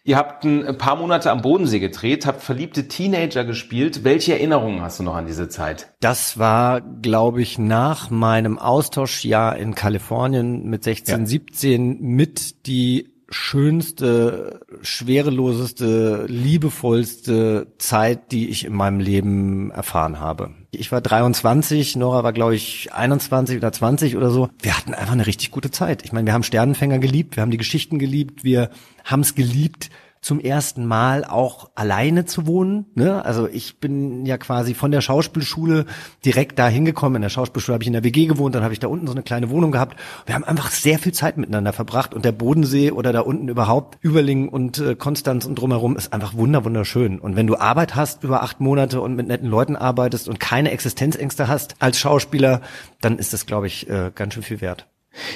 Ihr habt ein paar Monate am Bodensee gedreht, habt verliebte Teenager gespielt. Welche Erinnerungen hast du noch an diese Zeit? Das war, glaube ich, nach meinem Austauschjahr in Kalifornien mit 16, ja. 17 mit die schönste, schwereloseste, liebevollste Zeit, die ich in meinem Leben erfahren habe. Ich war 23, Nora war glaube ich 21 oder 20 oder so. Wir hatten einfach eine richtig gute Zeit. Ich meine, wir haben Sternenfänger geliebt, wir haben die Geschichten geliebt, wir haben es geliebt, zum ersten Mal auch alleine zu wohnen. Ne? Also ich bin ja quasi von der Schauspielschule direkt da hingekommen. In der Schauspielschule habe ich in der WG gewohnt, dann habe ich da unten so eine kleine Wohnung gehabt. Wir haben einfach sehr viel Zeit miteinander verbracht und der Bodensee oder da unten überhaupt, Überlingen und äh, Konstanz und drumherum ist einfach wunder wunderschön. Und wenn du Arbeit hast über acht Monate und mit netten Leuten arbeitest und keine Existenzängste hast als Schauspieler, dann ist das, glaube ich, äh, ganz schön viel wert.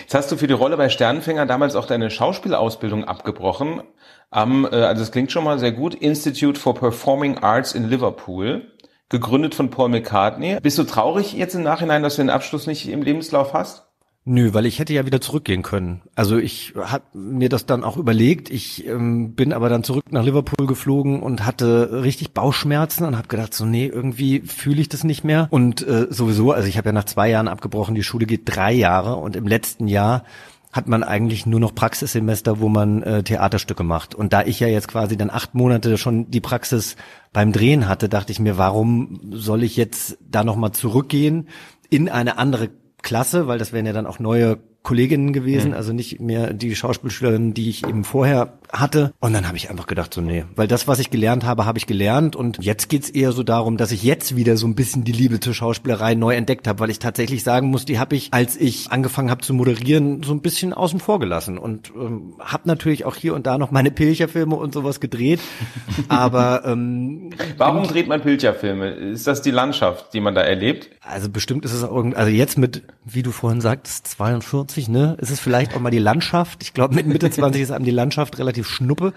Jetzt hast du für die Rolle bei Sternenfänger damals auch deine Schauspielausbildung abgebrochen am, äh, also es klingt schon mal sehr gut, Institute for Performing Arts in Liverpool, gegründet von Paul McCartney. Bist du traurig jetzt im Nachhinein, dass du den Abschluss nicht im Lebenslauf hast? Nö, weil ich hätte ja wieder zurückgehen können. Also ich habe mir das dann auch überlegt. Ich ähm, bin aber dann zurück nach Liverpool geflogen und hatte richtig Bauchschmerzen und habe gedacht, so nee, irgendwie fühle ich das nicht mehr. Und äh, sowieso, also ich habe ja nach zwei Jahren abgebrochen, die Schule geht drei Jahre und im letzten Jahr hat man eigentlich nur noch Praxissemester, wo man äh, Theaterstücke macht. Und da ich ja jetzt quasi dann acht Monate schon die Praxis beim Drehen hatte, dachte ich mir, warum soll ich jetzt da nochmal zurückgehen in eine andere Klasse, weil das wären ja dann auch neue Kolleginnen gewesen, mhm. also nicht mehr die Schauspielschülerin, die ich eben vorher hatte. Und dann habe ich einfach gedacht, so nee, weil das, was ich gelernt habe, habe ich gelernt. Und jetzt geht's eher so darum, dass ich jetzt wieder so ein bisschen die Liebe zur Schauspielerei neu entdeckt habe, weil ich tatsächlich sagen muss, die habe ich, als ich angefangen habe zu moderieren, so ein bisschen außen vor gelassen. Und ähm, habe natürlich auch hier und da noch meine Pilcherfilme und sowas gedreht. Aber ähm, warum dreht man Pilcherfilme? Ist das die Landschaft, die man da erlebt? Also bestimmt ist es auch irgendwie, also jetzt mit, wie du vorhin sagtest, 42 20, ne? Ist es vielleicht auch mal die Landschaft? Ich glaube, mit Mitte 20 ist einem die Landschaft relativ schnuppe.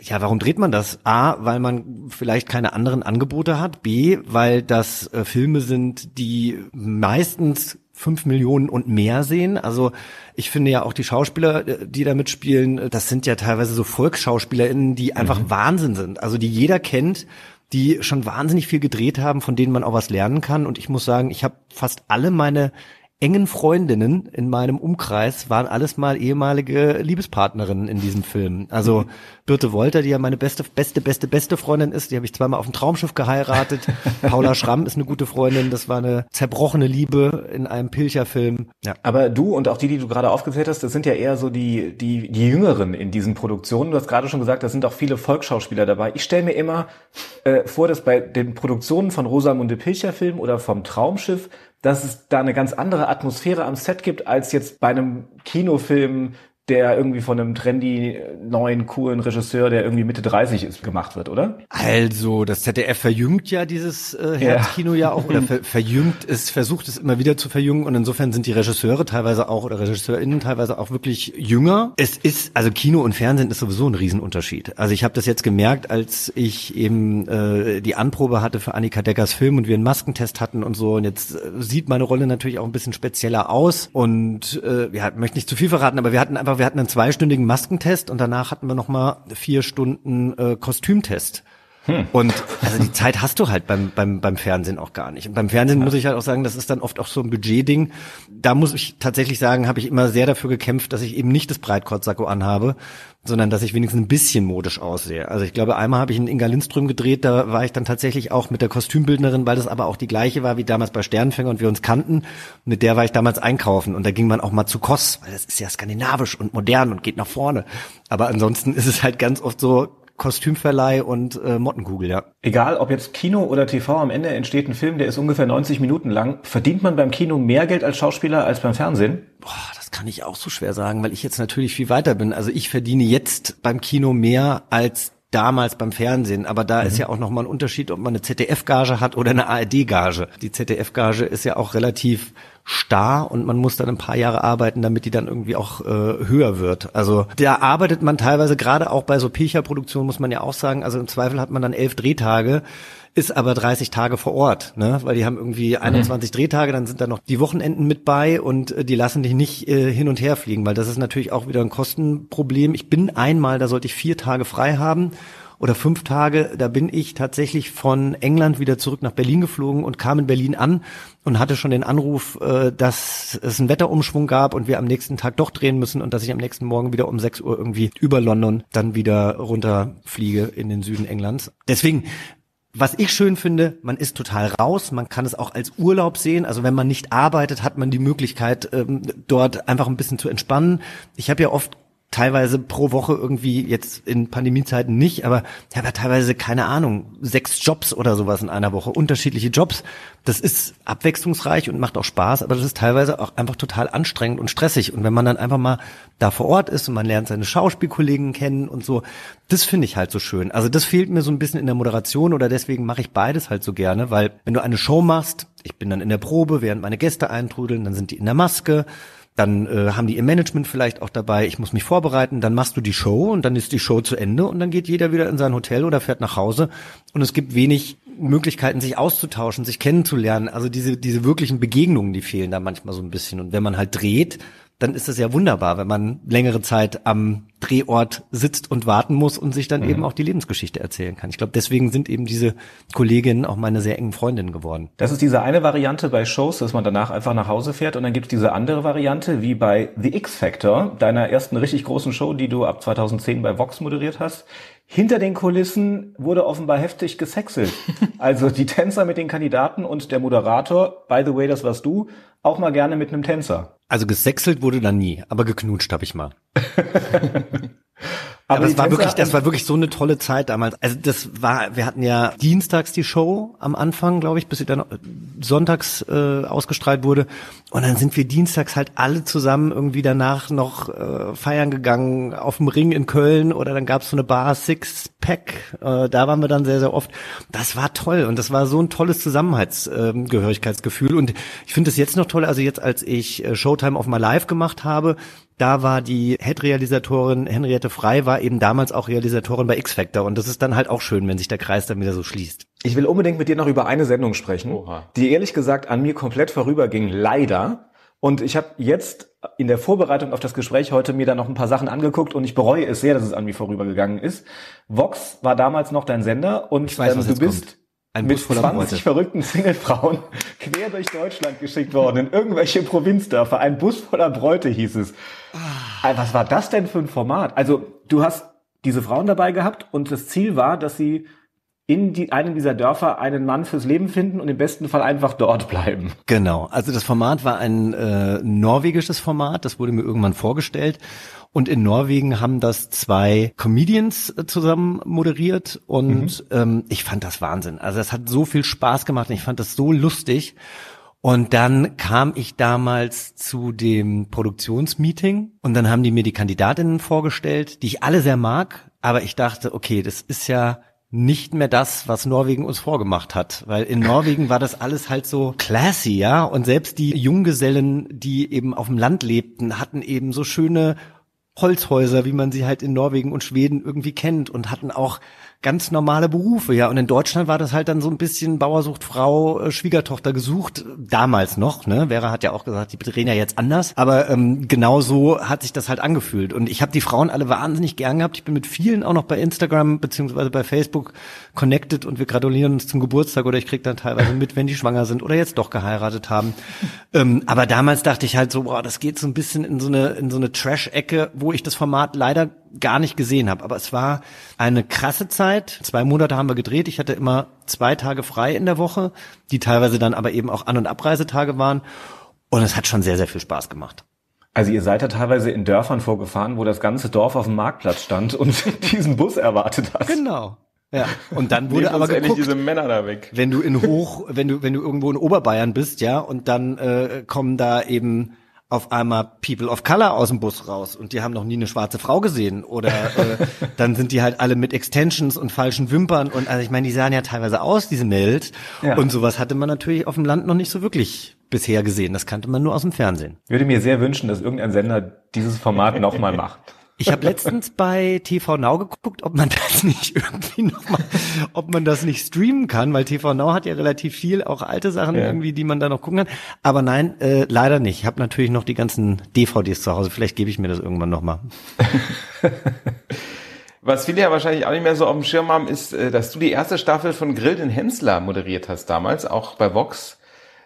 Ja, warum dreht man das? A, weil man vielleicht keine anderen Angebote hat. B, weil das äh, Filme sind, die meistens fünf Millionen und mehr sehen. Also ich finde ja auch die Schauspieler, äh, die da mitspielen, äh, das sind ja teilweise so VolksschauspielerInnen, die einfach mhm. Wahnsinn sind. Also die jeder kennt, die schon wahnsinnig viel gedreht haben, von denen man auch was lernen kann. Und ich muss sagen, ich habe fast alle meine engen Freundinnen in meinem Umkreis waren alles mal ehemalige Liebespartnerinnen in diesem Film. Also Birte Wolter, die ja meine beste, beste, beste, beste Freundin ist, die habe ich zweimal auf dem Traumschiff geheiratet. Paula Schramm ist eine gute Freundin, das war eine zerbrochene Liebe in einem Pilcher-Film. Ja. Aber du und auch die, die du gerade aufgezählt hast, das sind ja eher so die, die, die Jüngeren in diesen Produktionen. Du hast gerade schon gesagt, da sind auch viele Volksschauspieler dabei. Ich stelle mir immer äh, vor, dass bei den Produktionen von Rosamunde Pilcher-Film oder vom Traumschiff dass es da eine ganz andere Atmosphäre am Set gibt, als jetzt bei einem Kinofilm der irgendwie von einem trendy, neuen, coolen Regisseur, der irgendwie Mitte 30 ist, gemacht wird, oder? Also, das ZDF verjüngt ja dieses äh, Herzkino ja. ja auch, oder ver verjüngt es, versucht es immer wieder zu verjüngen und insofern sind die Regisseure teilweise auch, oder RegisseurInnen teilweise auch wirklich jünger. Es ist, also Kino und Fernsehen ist sowieso ein Riesenunterschied. Also ich habe das jetzt gemerkt, als ich eben äh, die Anprobe hatte für Annika Deckers Film und wir einen Maskentest hatten und so und jetzt äh, sieht meine Rolle natürlich auch ein bisschen spezieller aus und äh, ja, möchte nicht zu viel verraten, aber wir hatten einfach wir hatten einen zweistündigen Maskentest und danach hatten wir noch mal vier Stunden äh, Kostümtest. Hm. Und also die Zeit hast du halt beim, beim, beim Fernsehen auch gar nicht. Und beim Fernsehen ja. muss ich halt auch sagen, das ist dann oft auch so ein Budgetding. Da muss ich tatsächlich sagen, habe ich immer sehr dafür gekämpft, dass ich eben nicht das Breitkreuzsacko anhabe, sondern dass ich wenigstens ein bisschen modisch aussehe. Also ich glaube, einmal habe ich in Inga Lindström gedreht, da war ich dann tatsächlich auch mit der Kostümbildnerin, weil das aber auch die gleiche war wie damals bei Sternenfänger und wir uns kannten. Mit der war ich damals einkaufen und da ging man auch mal zu Koss, weil das ist ja skandinavisch und modern und geht nach vorne. Aber ansonsten ist es halt ganz oft so, Kostümverleih und äh, Mottenkugel, ja. Egal, ob jetzt Kino oder TV, am Ende entsteht ein Film, der ist ungefähr 90 Minuten lang. Verdient man beim Kino mehr Geld als Schauspieler als beim Fernsehen? Boah, das kann ich auch so schwer sagen, weil ich jetzt natürlich viel weiter bin. Also ich verdiene jetzt beim Kino mehr als damals beim Fernsehen. Aber da mhm. ist ja auch nochmal ein Unterschied, ob man eine ZDF-Gage hat oder eine ARD-Gage. Die ZDF-Gage ist ja auch relativ starr und man muss dann ein paar Jahre arbeiten, damit die dann irgendwie auch äh, höher wird. Also da arbeitet man teilweise gerade auch bei so Pilcher-Produktionen, muss man ja auch sagen, also im Zweifel hat man dann elf Drehtage ist aber 30 Tage vor Ort, ne? weil die haben irgendwie 21 mhm. Drehtage, dann sind da noch die Wochenenden mit bei und äh, die lassen dich nicht äh, hin und her fliegen, weil das ist natürlich auch wieder ein Kostenproblem. Ich bin einmal, da sollte ich vier Tage frei haben oder fünf Tage, da bin ich tatsächlich von England wieder zurück nach Berlin geflogen und kam in Berlin an und hatte schon den Anruf, äh, dass es einen Wetterumschwung gab und wir am nächsten Tag doch drehen müssen und dass ich am nächsten Morgen wieder um 6 Uhr irgendwie über London dann wieder runterfliege in den Süden Englands. Deswegen was ich schön finde, man ist total raus, man kann es auch als Urlaub sehen. Also wenn man nicht arbeitet, hat man die Möglichkeit, ähm, dort einfach ein bisschen zu entspannen. Ich habe ja oft teilweise pro Woche irgendwie jetzt in Pandemiezeiten nicht, aber ich habe ja teilweise keine Ahnung, sechs Jobs oder sowas in einer Woche, unterschiedliche Jobs. Das ist abwechslungsreich und macht auch Spaß, aber das ist teilweise auch einfach total anstrengend und stressig. Und wenn man dann einfach mal da vor Ort ist und man lernt seine Schauspielkollegen kennen und so, das finde ich halt so schön. Also das fehlt mir so ein bisschen in der Moderation oder deswegen mache ich beides halt so gerne, weil wenn du eine Show machst, ich bin dann in der Probe, während meine Gäste eintrudeln, dann sind die in der Maske, dann äh, haben die ihr Management vielleicht auch dabei, ich muss mich vorbereiten, dann machst du die Show und dann ist die Show zu Ende und dann geht jeder wieder in sein Hotel oder fährt nach Hause und es gibt wenig Möglichkeiten, sich auszutauschen, sich kennenzulernen. Also diese, diese wirklichen Begegnungen, die fehlen da manchmal so ein bisschen. Und wenn man halt dreht, dann ist es ja wunderbar, wenn man längere Zeit am Drehort sitzt und warten muss und sich dann mhm. eben auch die Lebensgeschichte erzählen kann. Ich glaube, deswegen sind eben diese Kolleginnen auch meine sehr engen Freundinnen geworden. Das ist diese eine Variante bei Shows, dass man danach einfach nach Hause fährt und dann gibt es diese andere Variante, wie bei The X Factor, deiner ersten richtig großen Show, die du ab 2010 bei Vox moderiert hast. Hinter den Kulissen wurde offenbar heftig gesexelt. Also die Tänzer mit den Kandidaten und der Moderator, by the way, das warst du, auch mal gerne mit einem Tänzer. Also gesexelt wurde da nie, aber geknutscht habe ich mal. Aber das war wirklich, das war wirklich so eine tolle Zeit damals. Also das war, wir hatten ja dienstags die Show am Anfang, glaube ich, bis sie dann sonntags äh, ausgestrahlt wurde. Und dann sind wir dienstags halt alle zusammen irgendwie danach noch äh, feiern gegangen auf dem Ring in Köln oder dann gab's so eine Bar Six Pack. Äh, da waren wir dann sehr, sehr oft. Das war toll und das war so ein tolles Zusammenhaltsgehörigkeitsgefühl. Äh, und ich finde es jetzt noch toll, also jetzt als ich äh, Showtime of My Life gemacht habe, da war die Head-Realisatorin Henriette Frei, war eben damals auch Realisatorin bei X-Factor. Und das ist dann halt auch schön, wenn sich der Kreis dann wieder so schließt. Ich will unbedingt mit dir noch über eine Sendung sprechen, Oha. die ehrlich gesagt an mir komplett vorüberging, leider. Und ich habe jetzt in der Vorbereitung auf das Gespräch heute mir da noch ein paar Sachen angeguckt und ich bereue es sehr, dass es an mir vorübergegangen ist. Vox war damals noch dein Sender und weiß, ähm, du bist kommt. Ein mit 20 Bräute. verrückten Singlefrauen quer durch Deutschland geschickt worden, in irgendwelche Provinzdörfer. Ein Bus voller Bräute hieß es. Ah. Was war das denn für ein Format? Also, du hast diese Frauen dabei gehabt und das Ziel war, dass sie in die, einem dieser Dörfer einen Mann fürs Leben finden und im besten Fall einfach dort bleiben. Genau. Also das Format war ein äh, norwegisches Format, das wurde mir irgendwann vorgestellt. Und in Norwegen haben das zwei Comedians äh, zusammen moderiert und mhm. ähm, ich fand das Wahnsinn. Also es hat so viel Spaß gemacht und ich fand das so lustig. Und dann kam ich damals zu dem Produktionsmeeting und dann haben die mir die Kandidatinnen vorgestellt, die ich alle sehr mag, aber ich dachte, okay, das ist ja nicht mehr das, was Norwegen uns vorgemacht hat, weil in Norwegen war das alles halt so classy, ja, und selbst die Junggesellen, die eben auf dem Land lebten, hatten eben so schöne Holzhäuser, wie man sie halt in Norwegen und Schweden irgendwie kennt und hatten auch ganz normale Berufe, ja. Und in Deutschland war das halt dann so ein bisschen Bauersucht Frau, äh, Schwiegertochter gesucht, damals noch, ne? Vera hat ja auch gesagt, die drehen ja jetzt anders, aber ähm, genau so hat sich das halt angefühlt. Und ich habe die Frauen alle wahnsinnig gern gehabt. Ich bin mit vielen auch noch bei Instagram beziehungsweise bei Facebook connected und wir gratulieren uns zum Geburtstag oder ich krieg dann teilweise mit, wenn die schwanger sind oder jetzt doch geheiratet haben. ähm, aber damals dachte ich halt so, boah, das geht so ein bisschen in so eine in so eine Trash-Ecke, wo ich das Format leider gar nicht gesehen habe. Aber es war eine krasse Zeit. Zwei Monate haben wir gedreht. Ich hatte immer zwei Tage frei in der Woche, die teilweise dann aber eben auch An- und Abreisetage waren. Und es hat schon sehr, sehr viel Spaß gemacht. Also ihr seid ja teilweise in Dörfern vorgefahren, wo das ganze Dorf auf dem Marktplatz stand und diesen Bus erwartet hat. Genau. Ja, und dann wurde aber geguckt, diese Männer da weg. wenn du in Hoch, wenn du wenn du irgendwo in Oberbayern bist, ja, und dann äh, kommen da eben auf einmal People of Color aus dem Bus raus und die haben noch nie eine schwarze Frau gesehen oder äh, dann sind die halt alle mit Extensions und falschen Wimpern und also ich meine, die sahen ja teilweise aus, diese Mädels Ja. und sowas hatte man natürlich auf dem Land noch nicht so wirklich bisher gesehen. Das kannte man nur aus dem Fernsehen. Ich würde mir sehr wünschen, dass irgendein Sender dieses Format nochmal macht. Ich habe letztens bei TV Now geguckt, ob man das nicht irgendwie nochmal, ob man das nicht streamen kann, weil TV Now hat ja relativ viel, auch alte Sachen Ja. irgendwie, die man da noch gucken kann. Aber nein, äh, leider nicht. Ich habe natürlich noch die ganzen DVDs zu Hause. Vielleicht gebe ich mir das irgendwann nochmal. Was viele ja wahrscheinlich auch nicht mehr so auf dem Schirm haben, ist, äh, dass du die erste Staffel von Grill den Hensler moderiert hast damals, auch bei Vox.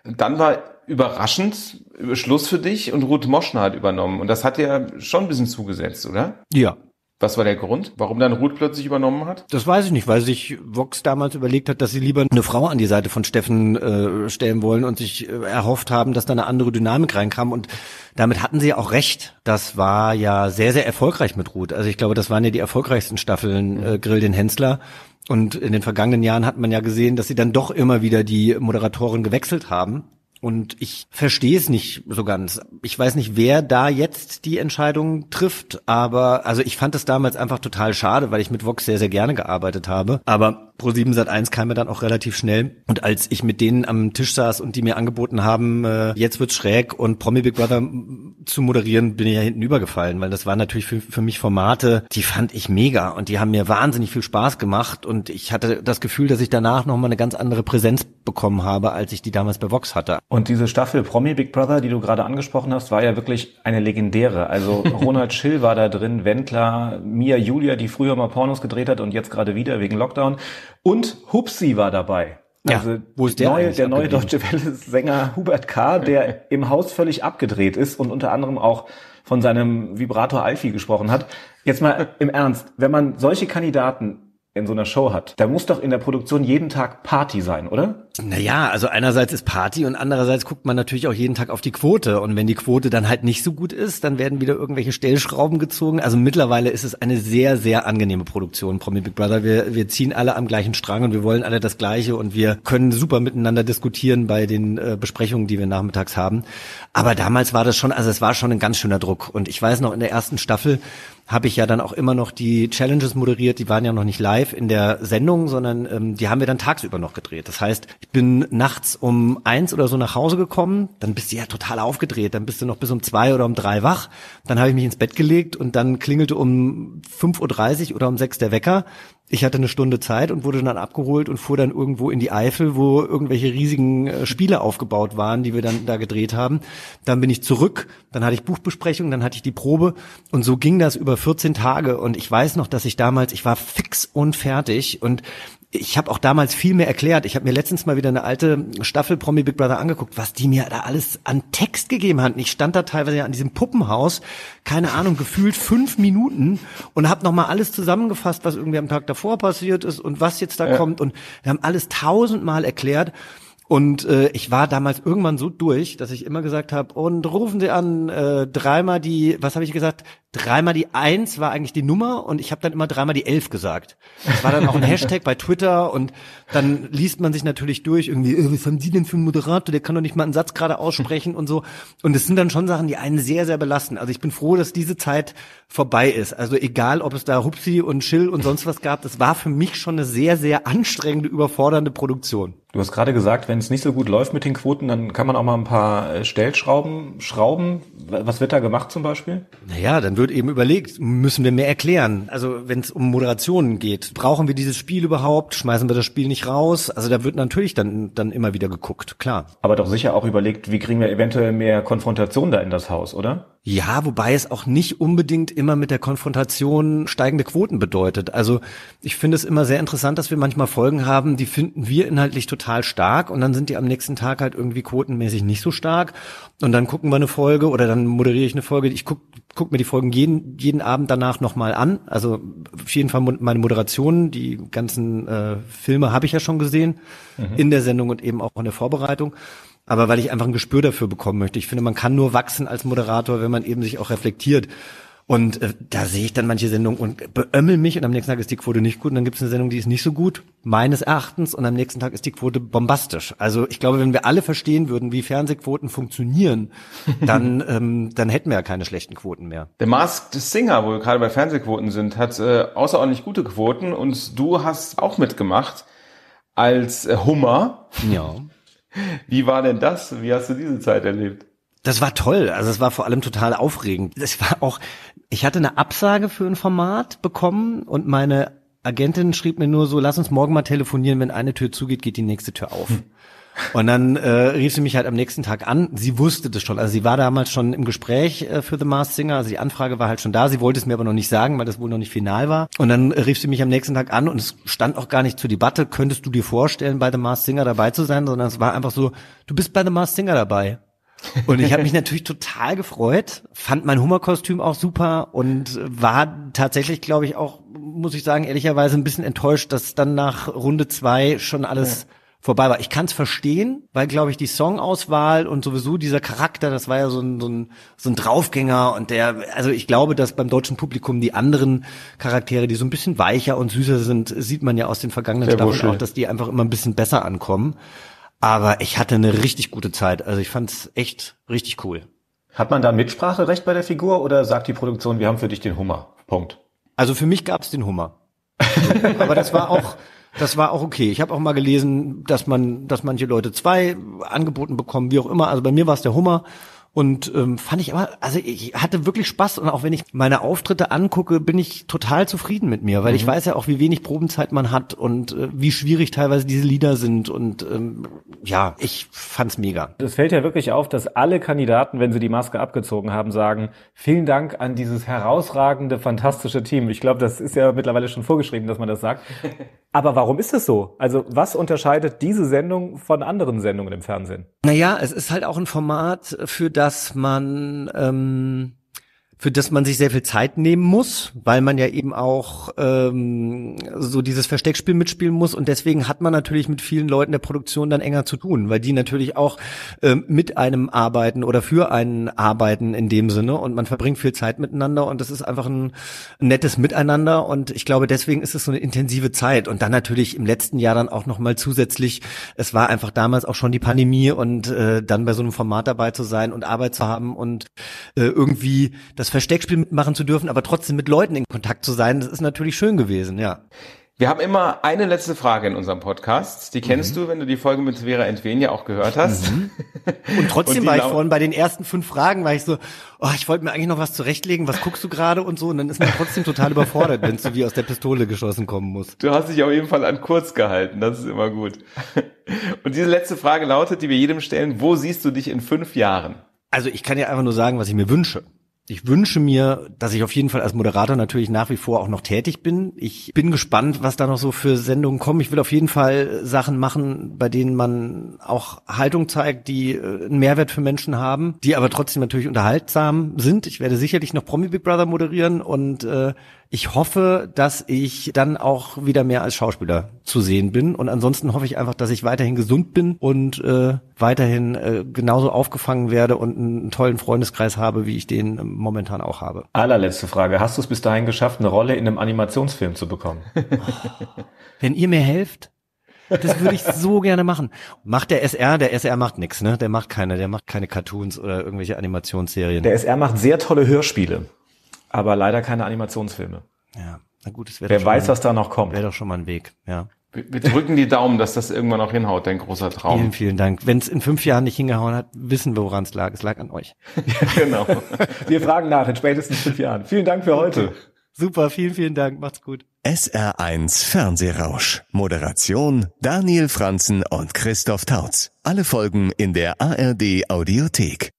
Dann war überraschend Schluss für dich und Ruth Moschner hat übernommen. Und das hat dir schon ein bisschen zugesetzt, oder? Ja. Was war der Grund, warum dann Ruth plötzlich übernommen hat? Das weiß ich nicht, weil sich Vox damals überlegt hat, dass sie lieber eine Frau an die Seite von Steffen äh, stellen wollen und sich äh, erhofft haben, dass da eine andere Dynamik reinkam. Und damit hatten sie ja auch recht. Das war ja sehr, sehr erfolgreich mit Ruth. Also ich glaube, das waren ja die erfolgreichsten Staffeln äh, Grill den Hensler. Und in den vergangenen Jahren hat man ja gesehen, dass sie dann doch immer wieder die Moderatoren gewechselt haben. Und ich verstehe es nicht so ganz. Ich weiß nicht, wer da jetzt die Entscheidung trifft, aber also ich fand es damals einfach total schade, weil ich mit Vox sehr, sehr gerne gearbeitet habe. Aber Pro7 Sat1 kam mir dann auch relativ schnell. Und als ich mit denen am Tisch saß und die mir angeboten haben, äh, jetzt wird's schräg und Promi Big Brother zu moderieren, bin ich ja hinten übergefallen, weil das waren natürlich für, für mich Formate, die fand ich mega und die haben mir wahnsinnig viel Spaß gemacht und ich hatte das Gefühl, dass ich danach nochmal eine ganz andere Präsenz bekommen habe, als ich die damals bei Vox hatte. Und diese Staffel Promi Big Brother, die du gerade angesprochen hast, war ja wirklich eine legendäre. Also Ronald Schill war da drin, Wendler, Mia Julia, die früher mal Pornos gedreht hat und jetzt gerade wieder wegen Lockdown. Und Hupsi war dabei. Ja, Also wo ist der neue, der neue deutsche Welle-Sänger Hubert K., der im Haus völlig abgedreht ist und unter anderem auch von seinem Vibrator Alfie gesprochen hat. Jetzt mal im Ernst, wenn man solche Kandidaten in so einer Show hat, da muss doch in der Produktion jeden Tag Party sein, oder? Naja, also einerseits ist Party und andererseits guckt man natürlich auch jeden Tag auf die Quote. Und wenn die Quote dann halt nicht so gut ist, dann werden wieder irgendwelche Stellschrauben gezogen. Also mittlerweile ist es eine sehr, sehr angenehme Produktion, Promi Big Brother. Wir, wir ziehen alle am gleichen Strang und wir wollen alle das Gleiche und wir können super miteinander diskutieren bei den äh, Besprechungen, die wir nachmittags haben. Aber damals war das schon, also es war schon ein ganz schöner Druck. Und ich weiß noch, in der ersten Staffel habe ich ja dann auch immer noch die Challenges moderiert. Die waren ja noch nicht live in der Sendung, sondern ähm, die haben wir dann tagsüber noch gedreht. Das heißt, ich bin nachts um eins oder so nach Hause gekommen, dann bist du ja total aufgedreht, dann bist du noch bis um zwei oder um drei wach. Dann habe ich mich ins Bett gelegt und dann klingelte um 5.30 Uhr oder um sechs der Wecker. Ich hatte eine Stunde Zeit und wurde dann abgeholt und fuhr dann irgendwo in die Eifel, wo irgendwelche riesigen äh, Spiele aufgebaut waren, die wir dann da gedreht haben. Dann bin ich zurück, dann hatte ich Buchbesprechung, dann hatte ich die Probe und so ging das über 14 Tage und ich weiß noch, dass ich damals, ich war fix und fertig und ich habe auch damals viel mehr erklärt. Ich habe mir letztens mal wieder eine alte Staffel Promi Big Brother angeguckt, was die mir da alles an Text gegeben hatten. Ich stand da teilweise an diesem Puppenhaus, keine Ahnung, gefühlt fünf Minuten und habe nochmal alles zusammengefasst, was irgendwie am Tag davor passiert ist und was jetzt da kommt. Und wir haben alles tausendmal erklärt. Und äh, ich war damals irgendwann so durch, dass ich immer gesagt habe, und rufen Sie an, äh, dreimal die, was habe ich gesagt? Dreimal die Eins war eigentlich die Nummer und ich habe dann immer dreimal die Elf gesagt. Das war dann auch ein Hashtag bei Twitter und dann liest man sich natürlich durch, irgendwie, äh, was haben Sie denn für einen Moderator, der kann doch nicht mal einen Satz gerade aussprechen und so. Und es sind dann schon Sachen, die einen sehr, sehr belasten. Also ich bin froh, dass diese Zeit vorbei ist. Also egal, ob es da Hupsi und Chill und sonst was gab, das war für mich schon eine sehr, sehr anstrengende, überfordernde Produktion. Du hast gerade gesagt, wenn es nicht so gut läuft mit den Quoten, dann kann man auch mal ein paar äh, Stellschrauben schrauben. Was wird da gemacht zum Beispiel? Naja, dann wird eben überlegt, müssen wir mehr erklären. Also wenn es um Moderationen geht, brauchen wir dieses Spiel überhaupt? Schmeißen wir das Spiel nicht raus? Also da wird natürlich dann, dann immer wieder geguckt, klar. Aber doch sicher auch überlegt, wie kriegen wir eventuell mehr Konfrontation da in das Haus, oder? Ja, wobei es auch nicht unbedingt immer mit der Konfrontation steigende Quoten bedeutet. Also ich finde es immer sehr interessant, dass wir manchmal Folgen haben, die finden wir inhaltlich total stark und dann sind die am nächsten Tag halt irgendwie quotenmäßig nicht so stark. Und dann gucken wir eine Folge oder dann moderiere ich eine Folge. Ich guck, guck mir die Folgen jeden, jeden Abend danach nochmal an. Also auf jeden Fall meine Moderationen, die ganzen äh, Filme habe ich ja schon gesehen in der Sendung und eben auch in der Vorbereitung. Aber weil ich einfach ein Gespür dafür bekommen möchte. Ich finde, man kann nur wachsen als Moderator, wenn man eben sich auch reflektiert. Und äh, da sehe ich dann manche Sendungen und beömmel mich und am nächsten Tag ist die Quote nicht gut und dann gibt es eine Sendung, die ist nicht so gut, meines Erachtens, und am nächsten Tag ist die Quote bombastisch. Also ich glaube, wenn wir alle verstehen würden, wie Fernsehquoten funktionieren, dann, ähm, dann hätten wir ja keine schlechten Quoten mehr. Der Masked Singer, wo wir gerade bei Fernsehquoten sind, hat äh, außerordentlich gute Quoten und du hast auch mitgemacht als äh, Hummer. Ja. Wie war denn das? Wie hast du diese Zeit erlebt? Das war toll. Also es war vor allem total aufregend. Das war auch, ich hatte eine Absage für ein Format bekommen und meine Agentin schrieb mir nur so, lass uns morgen mal telefonieren, wenn eine Tür zugeht, geht die nächste Tür auf. Hm. Und dann äh, rief sie mich halt am nächsten Tag an. Sie wusste das schon. Also sie war damals schon im Gespräch äh, für The Masked Singer. Also die Anfrage war halt schon da. Sie wollte es mir aber noch nicht sagen, weil das wohl noch nicht final war. Und dann äh, rief sie mich am nächsten Tag an und es stand auch gar nicht zur Debatte, könntest du dir vorstellen, bei The Masked Singer dabei zu sein, sondern es war einfach so, du bist bei The Masked Singer dabei. Und ich habe mich natürlich total gefreut, fand mein Hummerkostüm auch super und war tatsächlich, glaube ich, auch, muss ich sagen, ehrlicherweise ein bisschen enttäuscht, dass dann nach Runde zwei schon alles ja. Vorbei war. Ich kann es verstehen, weil, glaube ich, die Songauswahl und sowieso dieser Charakter, das war ja so ein, so, ein, so ein Draufgänger und der, also ich glaube, dass beim deutschen Publikum die anderen Charaktere, die so ein bisschen weicher und süßer sind, sieht man ja aus den vergangenen Staffeln auch, dass die einfach immer ein bisschen besser ankommen. Aber ich hatte eine richtig gute Zeit. Also ich fand es echt richtig cool. Hat man da Mitspracherecht bei der Figur oder sagt die Produktion, wir haben für dich den Hummer? Punkt. Also für mich gab's den Hummer. Aber das war auch, das war auch okay. Ich habe auch mal gelesen, dass man, dass manche Leute zwei angeboten bekommen, wie auch immer. Also bei mir war es der Hummer. Und ähm, fand ich aber, also ich hatte wirklich Spaß und auch wenn ich meine Auftritte angucke, bin ich total zufrieden mit mir, weil mhm. ich weiß ja auch, wie wenig Probenzeit man hat und äh, wie schwierig teilweise diese Lieder sind und ähm, ja, ich fand's mega. Es fällt ja wirklich auf, dass alle Kandidaten, wenn sie die Maske abgezogen haben, sagen, vielen Dank an dieses herausragende, fantastische Team. Ich glaube, das ist ja mittlerweile schon vorgeschrieben, dass man das sagt. Aber warum ist es so? Also was unterscheidet diese Sendung von anderen Sendungen im Fernsehen? Naja, es ist halt auch ein Format, für das man ähm, für das man sich sehr viel Zeit nehmen muss, weil man ja eben auch ähm, so dieses Versteckspiel mitspielen muss. Und deswegen hat man natürlich mit vielen Leuten der Produktion dann enger zu tun, weil die natürlich auch ähm, mit einem arbeiten oder für einen arbeiten in dem Sinne. Und man verbringt viel Zeit miteinander und das ist einfach ein nettes Miteinander. Und ich glaube deswegen ist es so eine intensive Zeit. Und dann natürlich im letzten Jahr dann auch noch mal zusätzlich, es war einfach damals auch schon die Pandemie und äh, dann bei so einem Format dabei zu sein und Arbeit zu haben und äh, irgendwie das das Versteckspiel mitmachen zu dürfen, aber trotzdem mit Leuten in Kontakt zu sein, das ist natürlich schön gewesen, ja. Wir haben immer eine letzte Frage in unserem Podcast. Die kennst mhm. du, wenn du die Folge mit Vera Entwen ja auch gehört hast. Mhm. Und trotzdem und war ich vorhin bei den ersten fünf Fragen, war ich so, oh, ich wollte mir eigentlich noch was zurechtlegen, was guckst du gerade und so. Und dann ist man trotzdem total überfordert, wenn es so wie aus der Pistole geschossen kommen muss. Du hast dich auf jeden Fall an kurz gehalten, das ist immer gut. Und diese letzte Frage lautet, die wir jedem stellen, wo siehst du dich in fünf Jahren? Also ich kann ja einfach nur sagen, was ich mir wünsche ich wünsche mir, dass ich auf jeden Fall als Moderator natürlich nach wie vor auch noch tätig bin. Ich bin gespannt, was da noch so für Sendungen kommen. Ich will auf jeden Fall Sachen machen, bei denen man auch Haltung zeigt, die äh, einen Mehrwert für Menschen haben, die aber trotzdem natürlich unterhaltsam sind. Ich werde sicherlich noch Promi Big Brother moderieren und äh, ich hoffe, dass ich dann auch wieder mehr als Schauspieler zu sehen bin. Und ansonsten hoffe ich einfach, dass ich weiterhin gesund bin und äh, weiterhin äh, genauso aufgefangen werde und einen tollen Freundeskreis habe, wie ich den momentan auch habe. Allerletzte Frage. Hast du es bis dahin geschafft, eine Rolle in einem Animationsfilm zu bekommen? Wenn ihr mir helft, das würde ich so gerne machen. Macht der SR, der SR macht nix, ne? Der macht keine, der macht keine Cartoons oder irgendwelche Animationsserien. Der SR macht sehr tolle Hörspiele aber leider keine Animationsfilme. Ja, na gut, es wäre Wer weiß, was da noch kommt. Wäre doch schon mal ein Weg, ja. Wir, wir drücken die Daumen, dass das irgendwann noch hinhaut, dein großer Traum. Vielen, vielen Dank. Wenn es in fünf Jahren nicht hingehauen hat, wissen wir, woran es lag. Es lag an euch. ja, genau. Wir fragen nach in spätestens fünf Jahren. Vielen Dank für heute. Super, vielen, vielen Dank. Macht's gut. SR1 Fernsehrausch. Moderation Daniel Franzen und Christoph Tautz. Alle Folgen in der ARD Audiothek.